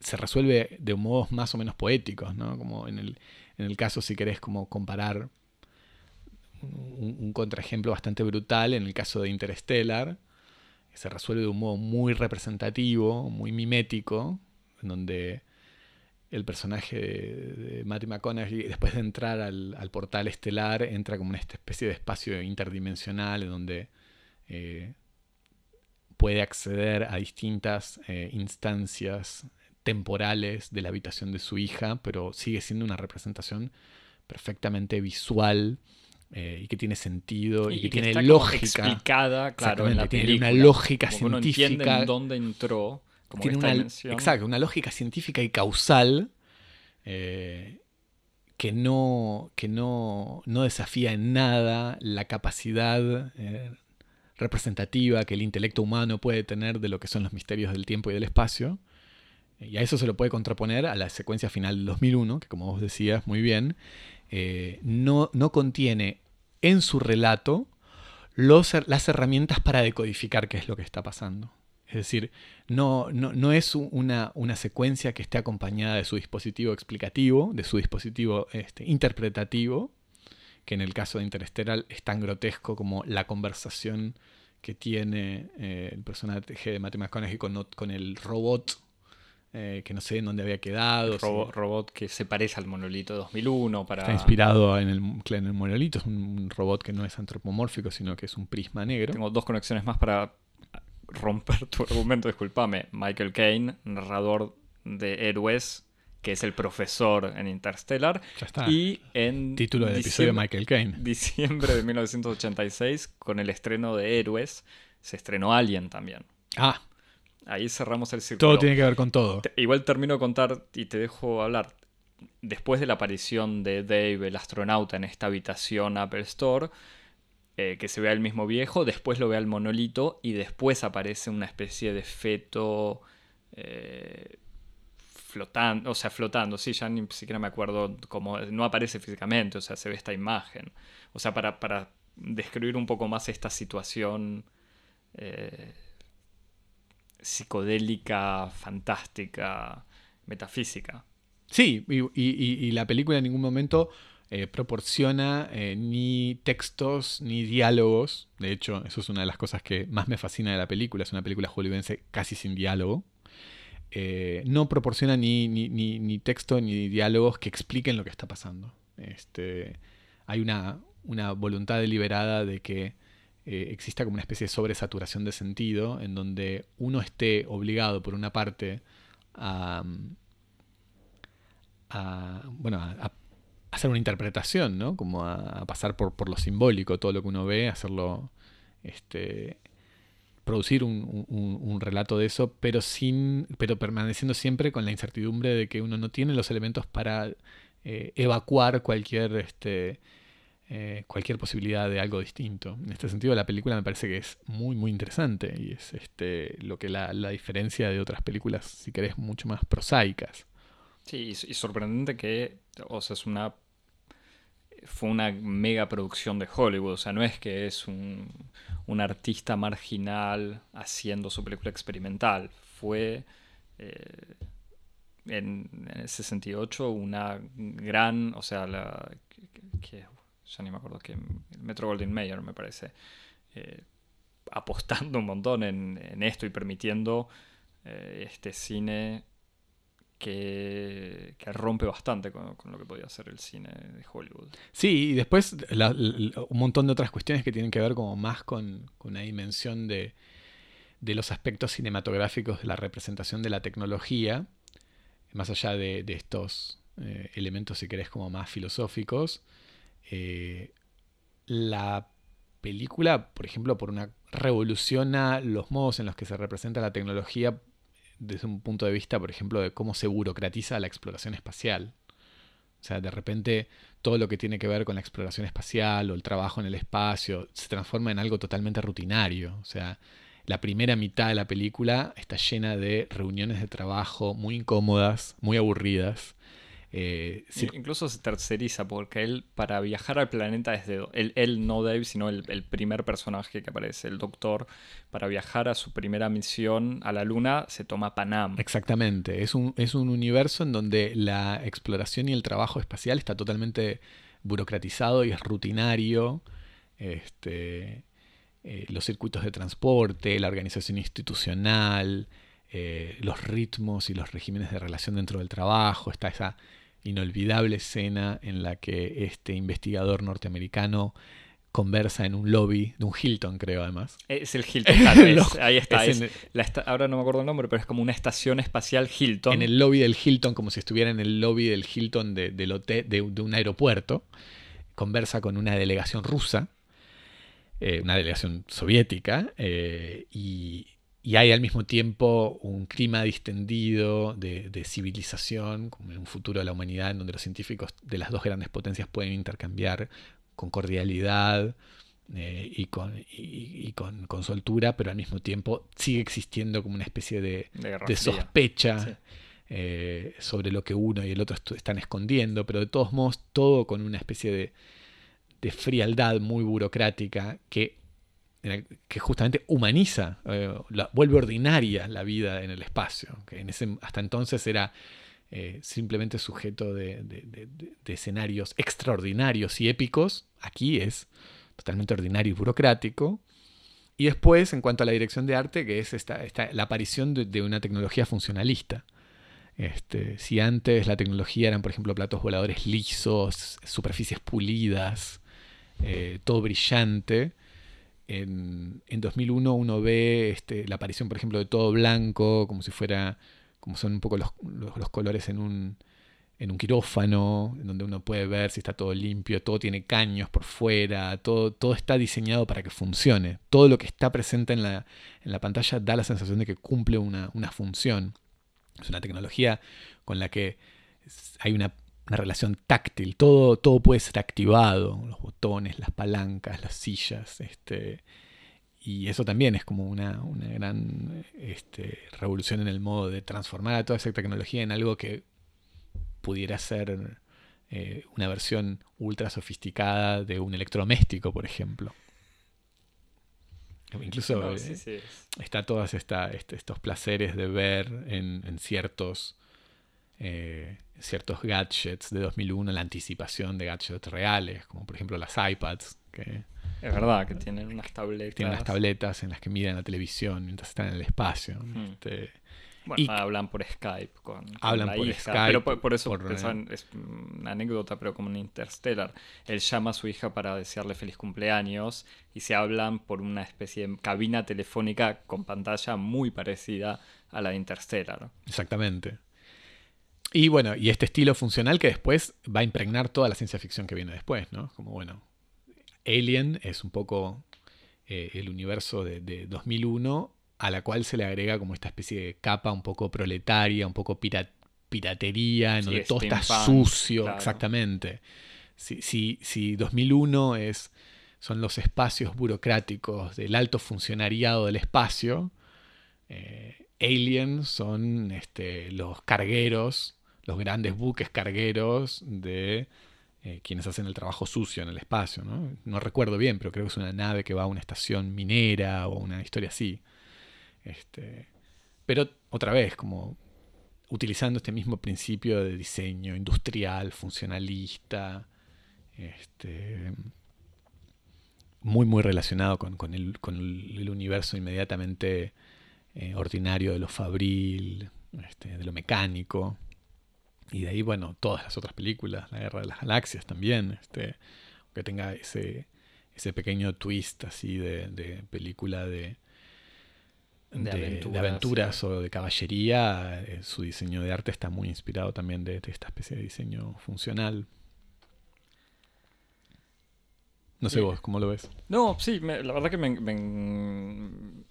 se resuelve de modos más o menos poéticos, ¿no? Como en el, en el caso, si querés, como comparar un, un contraejemplo bastante brutal, en el caso de Interstellar, se resuelve de un modo muy representativo, muy mimético, en donde el personaje de, Matthew McConaughey, después de entrar al, al portal estelar, entra como en esta especie de espacio interdimensional en donde eh, puede acceder a distintas eh, instancias temporales de la habitación de su hija, pero sigue siendo una representación perfectamente visual eh, y que tiene sentido y, que, tiene está lógica. explicada, claro, en la tiene una lógica uno entiende científica. en dónde entró. Como tiene esta una, dimensión. exacto, una lógica científica y causal eh, que, no, que no, no desafía en nada la capacidad eh, representativa que el intelecto humano puede tener de lo que son los misterios del tiempo y del espacio. Y a eso se lo puede contraponer a la secuencia final del 2001, que como vos decías muy bien, eh, no, no contiene en su relato los, las herramientas para decodificar qué es lo que está pasando. Es decir, no, no, no es una, una secuencia que esté acompañada de su dispositivo explicativo, de su dispositivo este, interpretativo, que en el caso de Interstellar es tan grotesco como la conversación que tiene eh, el personaje de Matthew McConaughey con, con el robot, eh, que no sé en dónde había quedado. Robo- robot que se parece al monolito de 2001 para... Está inspirado en el, en el monolito, es un robot que no es antropomórfico, sino que es un prisma negro. Tengo dos conexiones más para romper tu argumento, discúlpame. Michael Caine, narrador de Héroes, que es el profesor en Interstellar. Ya está. Y en Título del episodio Michael Caine. diciembre de 1986, con el estreno de Héroes, se estrenó Alien también. Ah, Ahí cerramos el círculo. todo tiene que ver con todo. Te- Igual termino de contar y te dejo hablar. Después de la aparición de Dave, el astronauta, en esta habitación Apple Store, eh, que se ve al mismo viejo, después lo ve al monolito y después aparece una especie de feto eh, flotando, o sea, flotando, sí, ya ni siquiera me acuerdo cómo, no aparece físicamente, o sea, se ve esta imagen. O sea, para, para describir un poco más esta situación eh, psicodélica, fantástica, metafísica. Sí, y, y- y- y la película en ningún momento eh, proporciona eh, ni textos ni diálogos. De hecho, eso es una de las cosas que más me fascina de la película. Es una película hollywoodense casi sin diálogo. Eh, no proporciona ni, ni, ni- ni texto ni diálogos que expliquen lo que está pasando. Este, hay una, una voluntad deliberada de que exista como una especie de sobresaturación de sentido en donde uno esté obligado, por una parte, a, a, bueno, a hacer una interpretación, ¿no? Como a, pasar por, por lo simbólico, todo lo que uno ve, hacerlo, este, producir un relato de eso, pero sin, pero permaneciendo siempre con la incertidumbre de que uno no tiene los elementos para eh, evacuar cualquier, este, eh, cualquier posibilidad de algo distinto. En este sentido, la película me parece que es muy, muy interesante y es este, lo que la, la diferencia de otras películas, si querés, mucho más prosaicas. Sí, y, sorprendente que, o sea, es una fue una mega producción de Hollywood, o sea, no es que es un, un artista marginal haciendo su película experimental, fue eh, en, en el 68 una gran, o sea, la que, ya ni me acuerdo que Metro Golden Mayer me parece, eh, apostando un montón en, en esto y permitiendo eh, este cine que, rompe bastante con, lo que podía ser el cine de Hollywood. Sí, y después un montón de otras cuestiones que tienen que ver como más con, una dimensión de, los aspectos cinematográficos de la representación de la tecnología, más allá de, de estos eh, elementos, si querés, como más filosóficos. Eh, la película, por ejemplo, por una revoluciona los modos en los que se representa la tecnología desde un punto de vista, por ejemplo, de cómo se burocratiza la exploración espacial. O sea, de repente todo lo que tiene que ver con la exploración espacial o el trabajo en el espacio se transforma en algo totalmente rutinario. O sea, la primera mitad de la película está llena de reuniones de trabajo muy incómodas, muy aburridas, eh. Incluso se terceriza porque él, para viajar al planeta desde... Él, él no Dave, sino el, el, primer personaje que aparece, el doctor, para viajar a su primera misión a la Luna se toma Panam. Exactamente, es un, es un universo en donde la exploración y el trabajo espacial está totalmente burocratizado y es rutinario. Este, eh, los circuitos de transporte, la organización institucional, eh, los ritmos y los regímenes de relación dentro del trabajo, está esa inolvidable escena en la que este investigador norteamericano conversa en un lobby de un Hilton, creo además. Es el Hilton, claro, ahí está. Es ahora no me acuerdo el nombre, pero es como una estación espacial Hilton. En el lobby del Hilton, como si estuviera en el lobby del Hilton de, del hotel, de, un aeropuerto. Conversa con una delegación rusa, eh, una delegación soviética, eh, y, y hay al mismo tiempo un clima distendido de, de, civilización, como en un futuro de la humanidad, en donde los científicos de las dos grandes potencias pueden intercambiar con cordialidad eh, y, con, y, y con, con, soltura, pero al mismo tiempo sigue existiendo como una especie de, de sospecha sí. eh, sobre lo que uno y el otro están escondiendo, pero de todos modos todo con una especie de, de frialdad muy burocrática que que justamente humaniza, eh, vuelve ordinaria la vida en el espacio, que en ese, hasta entonces era eh, simplemente sujeto de, de, de, de, escenarios extraordinarios y épicos, aquí es totalmente ordinario y burocrático. Y después, en cuanto a la dirección de arte, que es esta, esta la aparición de, una tecnología funcionalista. Este, si antes la tecnología eran, por ejemplo, platos voladores lisos, superficies pulidas, eh, todo brillante, en, en 2001 uno ve este, la aparición, por ejemplo, de todo blanco, como si fuera, como son un poco los, los, colores en un, en un quirófano, en donde uno puede ver si está todo limpio, todo tiene caños por fuera, todo, todo está diseñado para que funcione. Todo lo que está presente en la, en la pantalla da la sensación de que cumple una, una función. Es una tecnología con la que hay una una relación táctil, todo, todo puede ser activado, los botones, las palancas, las sillas, este, y eso también es como una, una gran este, revolución en el modo de transformar a toda esa tecnología en algo que pudiera ser eh, una versión ultra sofisticada de un electrodoméstico, por ejemplo. Incluso no, sí, sí. está todos esta, este, estos placeres de ver en, en ciertos eh, ciertos gadgets de 2001, la anticipación de gadgets reales, como por ejemplo las iPads. Que es verdad, que tienen unas tabletas. Tienen unas tabletas en las que miran la televisión mientras están en el espacio. Hmm. Este, bueno, y hablan por Skype con, con hablan la por hija. Skype. Pero por, por eso por, pensaban, es una anécdota, pero como en Interstellar. Él llama a su hija para desearle feliz cumpleaños y se hablan por una especie de cabina telefónica con pantalla muy parecida a la de Interstellar. Exactamente. Y bueno, y este estilo funcional que después va a impregnar toda la ciencia ficción que viene después, ¿no? Como bueno, Alien es un poco eh, el universo de, de, 2001 a la cual se le agrega como esta especie de capa un poco proletaria, un poco pirat piratería, en sí, donde todo está sucio, claro. exactamente. Si, si, si 2001 es, son los espacios burocráticos del alto funcionariado del espacio, eh, Alien son este, los cargueros los grandes buques cargueros de eh, quienes hacen el trabajo sucio en el espacio. ¿no? recuerdo bien, pero creo que es una nave que va a una estación minera o una historia así. Este, pero otra vez, como utilizando este mismo principio de diseño industrial, funcionalista, este, muy muy relacionado con, con, el, con el, universo inmediatamente eh, ordinario, de lo fabril, este, de lo mecánico. Y de ahí, bueno, todas las otras películas, La Guerra de las Galaxias también, este, que tenga ese, ese pequeño twist así de, de película de, De de, de aventuras, sí. o de caballería. eh, su diseño de arte está muy inspirado también de, de esta especie de diseño funcional. No sé Bien. vos, ¿cómo lo ves? No, sí, me- la verdad que me, me-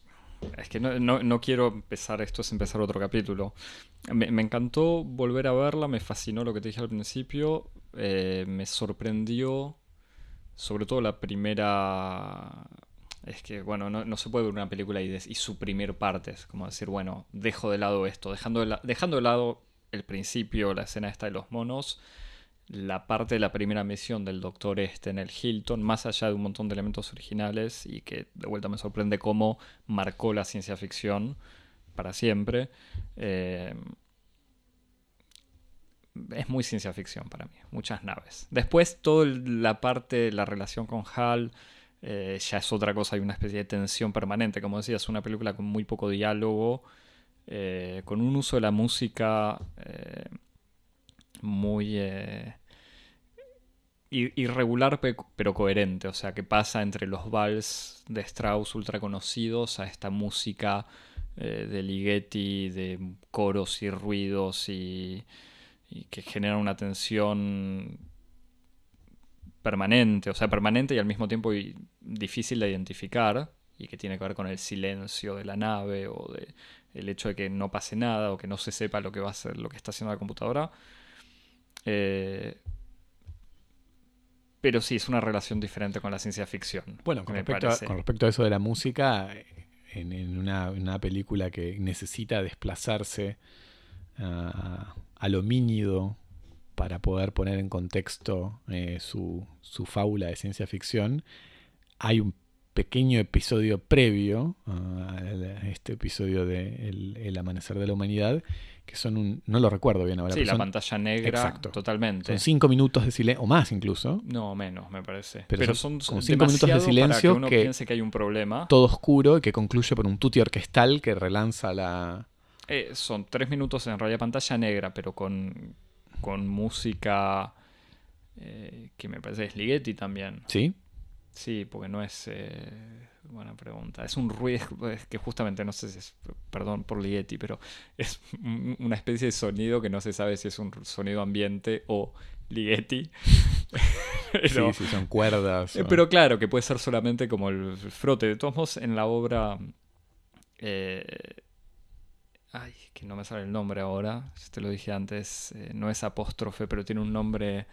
Es que no, no- no quiero empezar, esto es empezar otro capítulo. Me, me encantó volver a verla, me fascinó lo que te dije al principio, eh, me sorprendió, sobre todo la primera... Es que, bueno, no, no se puede ver una película y, y su primer parte, es como decir, bueno, dejo de lado esto, dejando de, dejando de lado el principio, la escena esta de los monos, la parte de la primera misión del doctor este en el Hilton, más allá de un montón de elementos originales y que de vuelta me sorprende cómo marcó la ciencia ficción para siempre. eh, es muy ciencia ficción para mí, muchas naves. Después toda la parte, la relación con Hal, eh, ya es otra cosa, hay una especie de tensión permanente, como decía, es una película con muy poco diálogo, eh, con un uso de la música muy irregular pe- pero coherente, o sea, que pasa entre los vals de Strauss ultra conocidos a esta música eh, de Ligeti, de coros y ruidos y, que genera una tensión permanente, o sea, permanente y al mismo tiempo difícil de identificar y que tiene que ver con el silencio de la nave o de el hecho de que no pase nada o que no se sepa lo que va a hacer, lo que está haciendo la computadora. Eh, pero sí, es una relación diferente con la ciencia ficción. Bueno, con respecto, a, con respecto a eso de la música, en, en una, película que necesita desplazarse a, a lo mínido para poder poner en contexto eh, su, su fábula de ciencia ficción, hay un pequeño episodio previo a este episodio de El, El Amanecer de la Humanidad, que son un... no lo recuerdo bien ahora. sí, la son, pantalla negra, Exacto. totalmente. son cinco minutos de silencio, o más incluso, No, menos, me parece. Pero Pero, son son, como cinco minutos de silencio para que uno que- piense que hay un problema. todo oscuro y que concluye por un tutti orquestal que relanza la... Eh, son tres minutos en realidad pantalla negra, pero con, con música eh, que me parece es Ligeti también. ¿Sí? Sí, porque no es... eh, buena pregunta. Es un ruido es que justamente no sé si es... Perdón por Ligeti, pero es un- una especie de sonido que no se sabe si es un sonido ambiente o Ligeti. Pero- Sí, sí, son cuerdas. eh, o- Pero claro, que puede ser solamente como el frote. De todos modos, en la obra. eh, ay, que no me sale el nombre ahora. Te lo dije antes. eh, no es apóstrofe, pero tiene un nombre.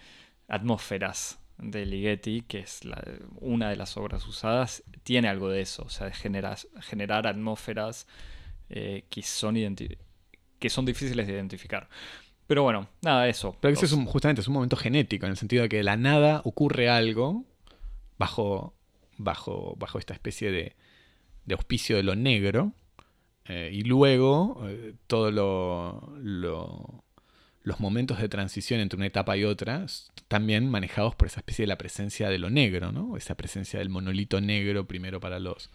Atmósferas de Ligeti, que es una de las obras usadas. Tiene algo de eso. O sea, de generar, atmósferas eh, que, son que son difíciles de identificar. Pero bueno, nada, eso. Pero ese es un- justamente es un momento genético, en el sentido de que de la nada ocurre algo bajo, bajo, bajo esta especie de, de auspicio de lo negro, eh, y luego eh, todos los momentos de transición entre una etapa y otra también manejados por esa especie de la presencia de lo negro, ¿no? Esa presencia del monolito negro primero para los,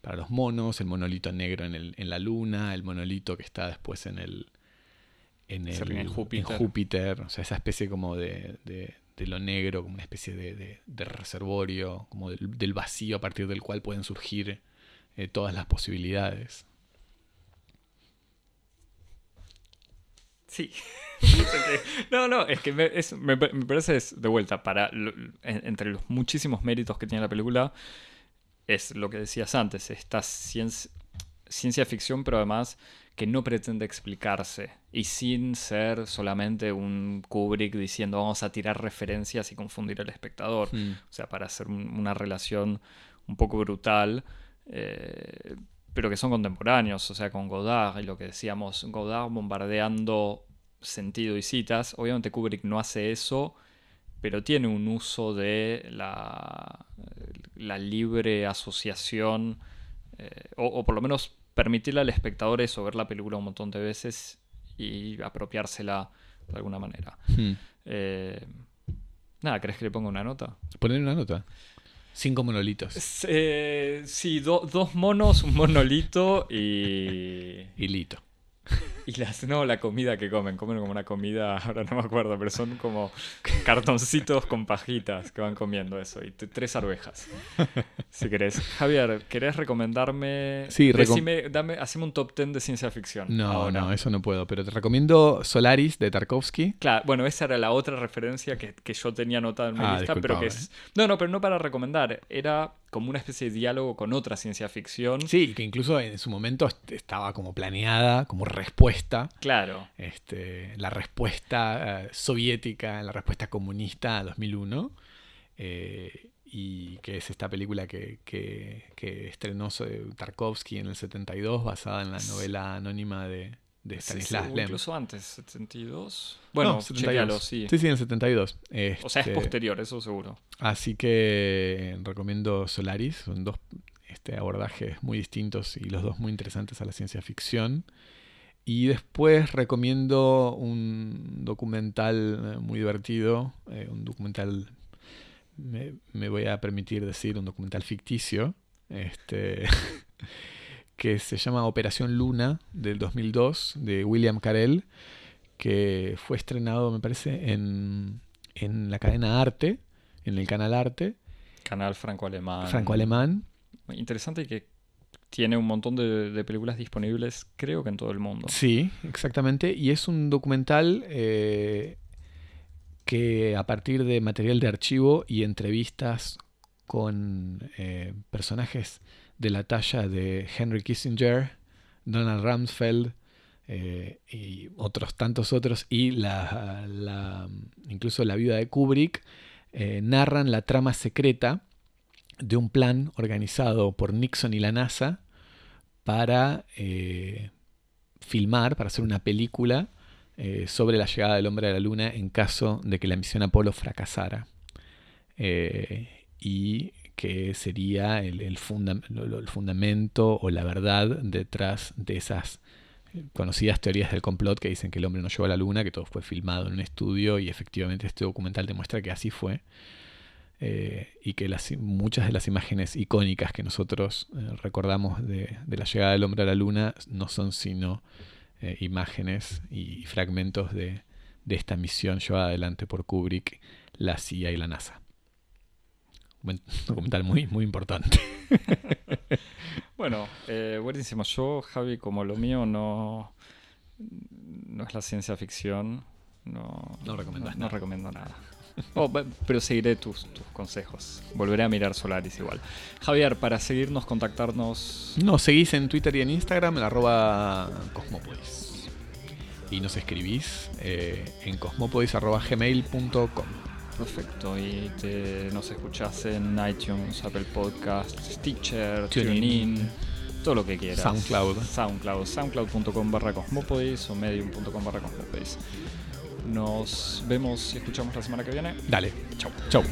para los monos, el monolito negro en, el- en la luna, el monolito que está después en el, en el, en Júpiter. en Júpiter, o sea, esa especie como de, de- de lo negro, como una especie de, de- de reservorio, como del, del vacío a partir del cual pueden surgir eh, todas las posibilidades. Sí. No no, es que me, es- me pa- me parece es, de vuelta, para entre los muchísimos méritos que tiene la película, es lo que decías antes, esta ciencia, ciencia ficción, pero además que no pretende explicarse y sin ser solamente un Kubrick diciendo vamos a tirar referencias y confundir al espectador. Mm. O sea, para hacer un- una relación un poco brutal, eh, pero que son contemporáneos, o sea, con Godard y lo que decíamos, Godard bombardeando sentido y citas. Obviamente Kubrick no hace eso, pero tiene un uso de la, la libre asociación, eh, o, o por lo menos permitirle al espectador eso, ver la película un montón de veces y apropiársela de alguna manera. Mm. Eh, nada, ¿crees que le ponga una nota? Poner una nota. Cinco monolitos. Eh, sí, do- dos monos, un monolito y. Y lito. Y las, no, la comida que comen, comen como una comida, ahora no me acuerdo, pero son como cartoncitos con pajitas que van comiendo eso, y tres arvejas. Si querés. Javier, ¿querés recomendarme? Sí, recom- Decime, dame, haceme un top 10 de ciencia ficción. No, ahora. no, eso no puedo. Pero te recomiendo Solaris de Tarkovsky. Claro, bueno, esa era la otra referencia que, que yo tenía anotada en mi Ah, lista, pero que es... No, no, pero no para recomendar, era como una especie de diálogo con otra ciencia ficción. Sí, que incluso en su momento est- estaba como planeada, como respuesta. Claro. Este, la respuesta eh, soviética, la respuesta comunista a 2001. eh, y que es esta película que, que- que estrenó Tarkovsky en el 72, basada en la novela anónima de, de Sí, sí, Stanislas o Lem. incluso antes, 72. Bueno, No, 72. chequealo, sí. Sí, sí, en el 72. O sea, es Este, posterior, eso seguro. Así que recomiendo Solaris, son dos este, abordajes muy distintos y los dos muy interesantes a la ciencia ficción. Y después recomiendo un documental eh, muy divertido, eh, un documental, me, me voy a permitir decir, un documental ficticio, este, que se llama Operación Luna del 2002 de William Carell, que fue estrenado, me parece, en, en la cadena Arte, en el canal Arte, Canal franco-alemán. franco-alemán. Interesante que tiene un montón de, películas disponibles, creo que en todo el mundo. Sí, exactamente. Y es un documental eh, que a partir de material de archivo y entrevistas con eh, personajes de la talla de Henry Kissinger, Donald Rumsfeld eh, y otros tantos otros, y la, la- incluso la vida de Kubrick, narran la trama secreta de un plan organizado por Nixon y la NASA para eh, filmar, para hacer una película eh, sobre la llegada del hombre a la luna en caso de que la misión Apolo fracasara. Eh, y que sería el, el fundamento o la verdad detrás de esas conocidas teorías del complot que dicen que el hombre no llegó a la luna, que todo fue filmado en un estudio y efectivamente este documental demuestra que así fue. Eh, y que las, muchas de las imágenes icónicas que nosotros eh, recordamos de, de la llegada del hombre a la luna no son sino eh, imágenes y fragmentos de, de esta misión llevada adelante por Kubrick, la CIA y la NASA. Un documental muy, muy importante. Bueno, buenísimo. Yo, Javi, como lo mío no, no es la ciencia ficción, no, No recomendás no nada. recomiendo nada. Oh, pe- pero seguiré tus, tus consejos. Volveré a mirar Solaris igual. Javier, para seguirnos, contactarnos. Nos seguís en Twitter y en Instagram, en arroba cosmopolis. Y nos escribís eh, en cosmopolis.gmail.com. Perfecto. Y te, nos escuchás en iTunes, Apple Podcasts, Stitcher, TuneIn. TuneIn, todo lo que quieras. SoundCloud. SoundCloud. SoundCloud.com barra Cosmopodis o Medium.com barra Cosmopodis. Nos vemos y escuchamos la semana que viene. Dale. Chau. Chau.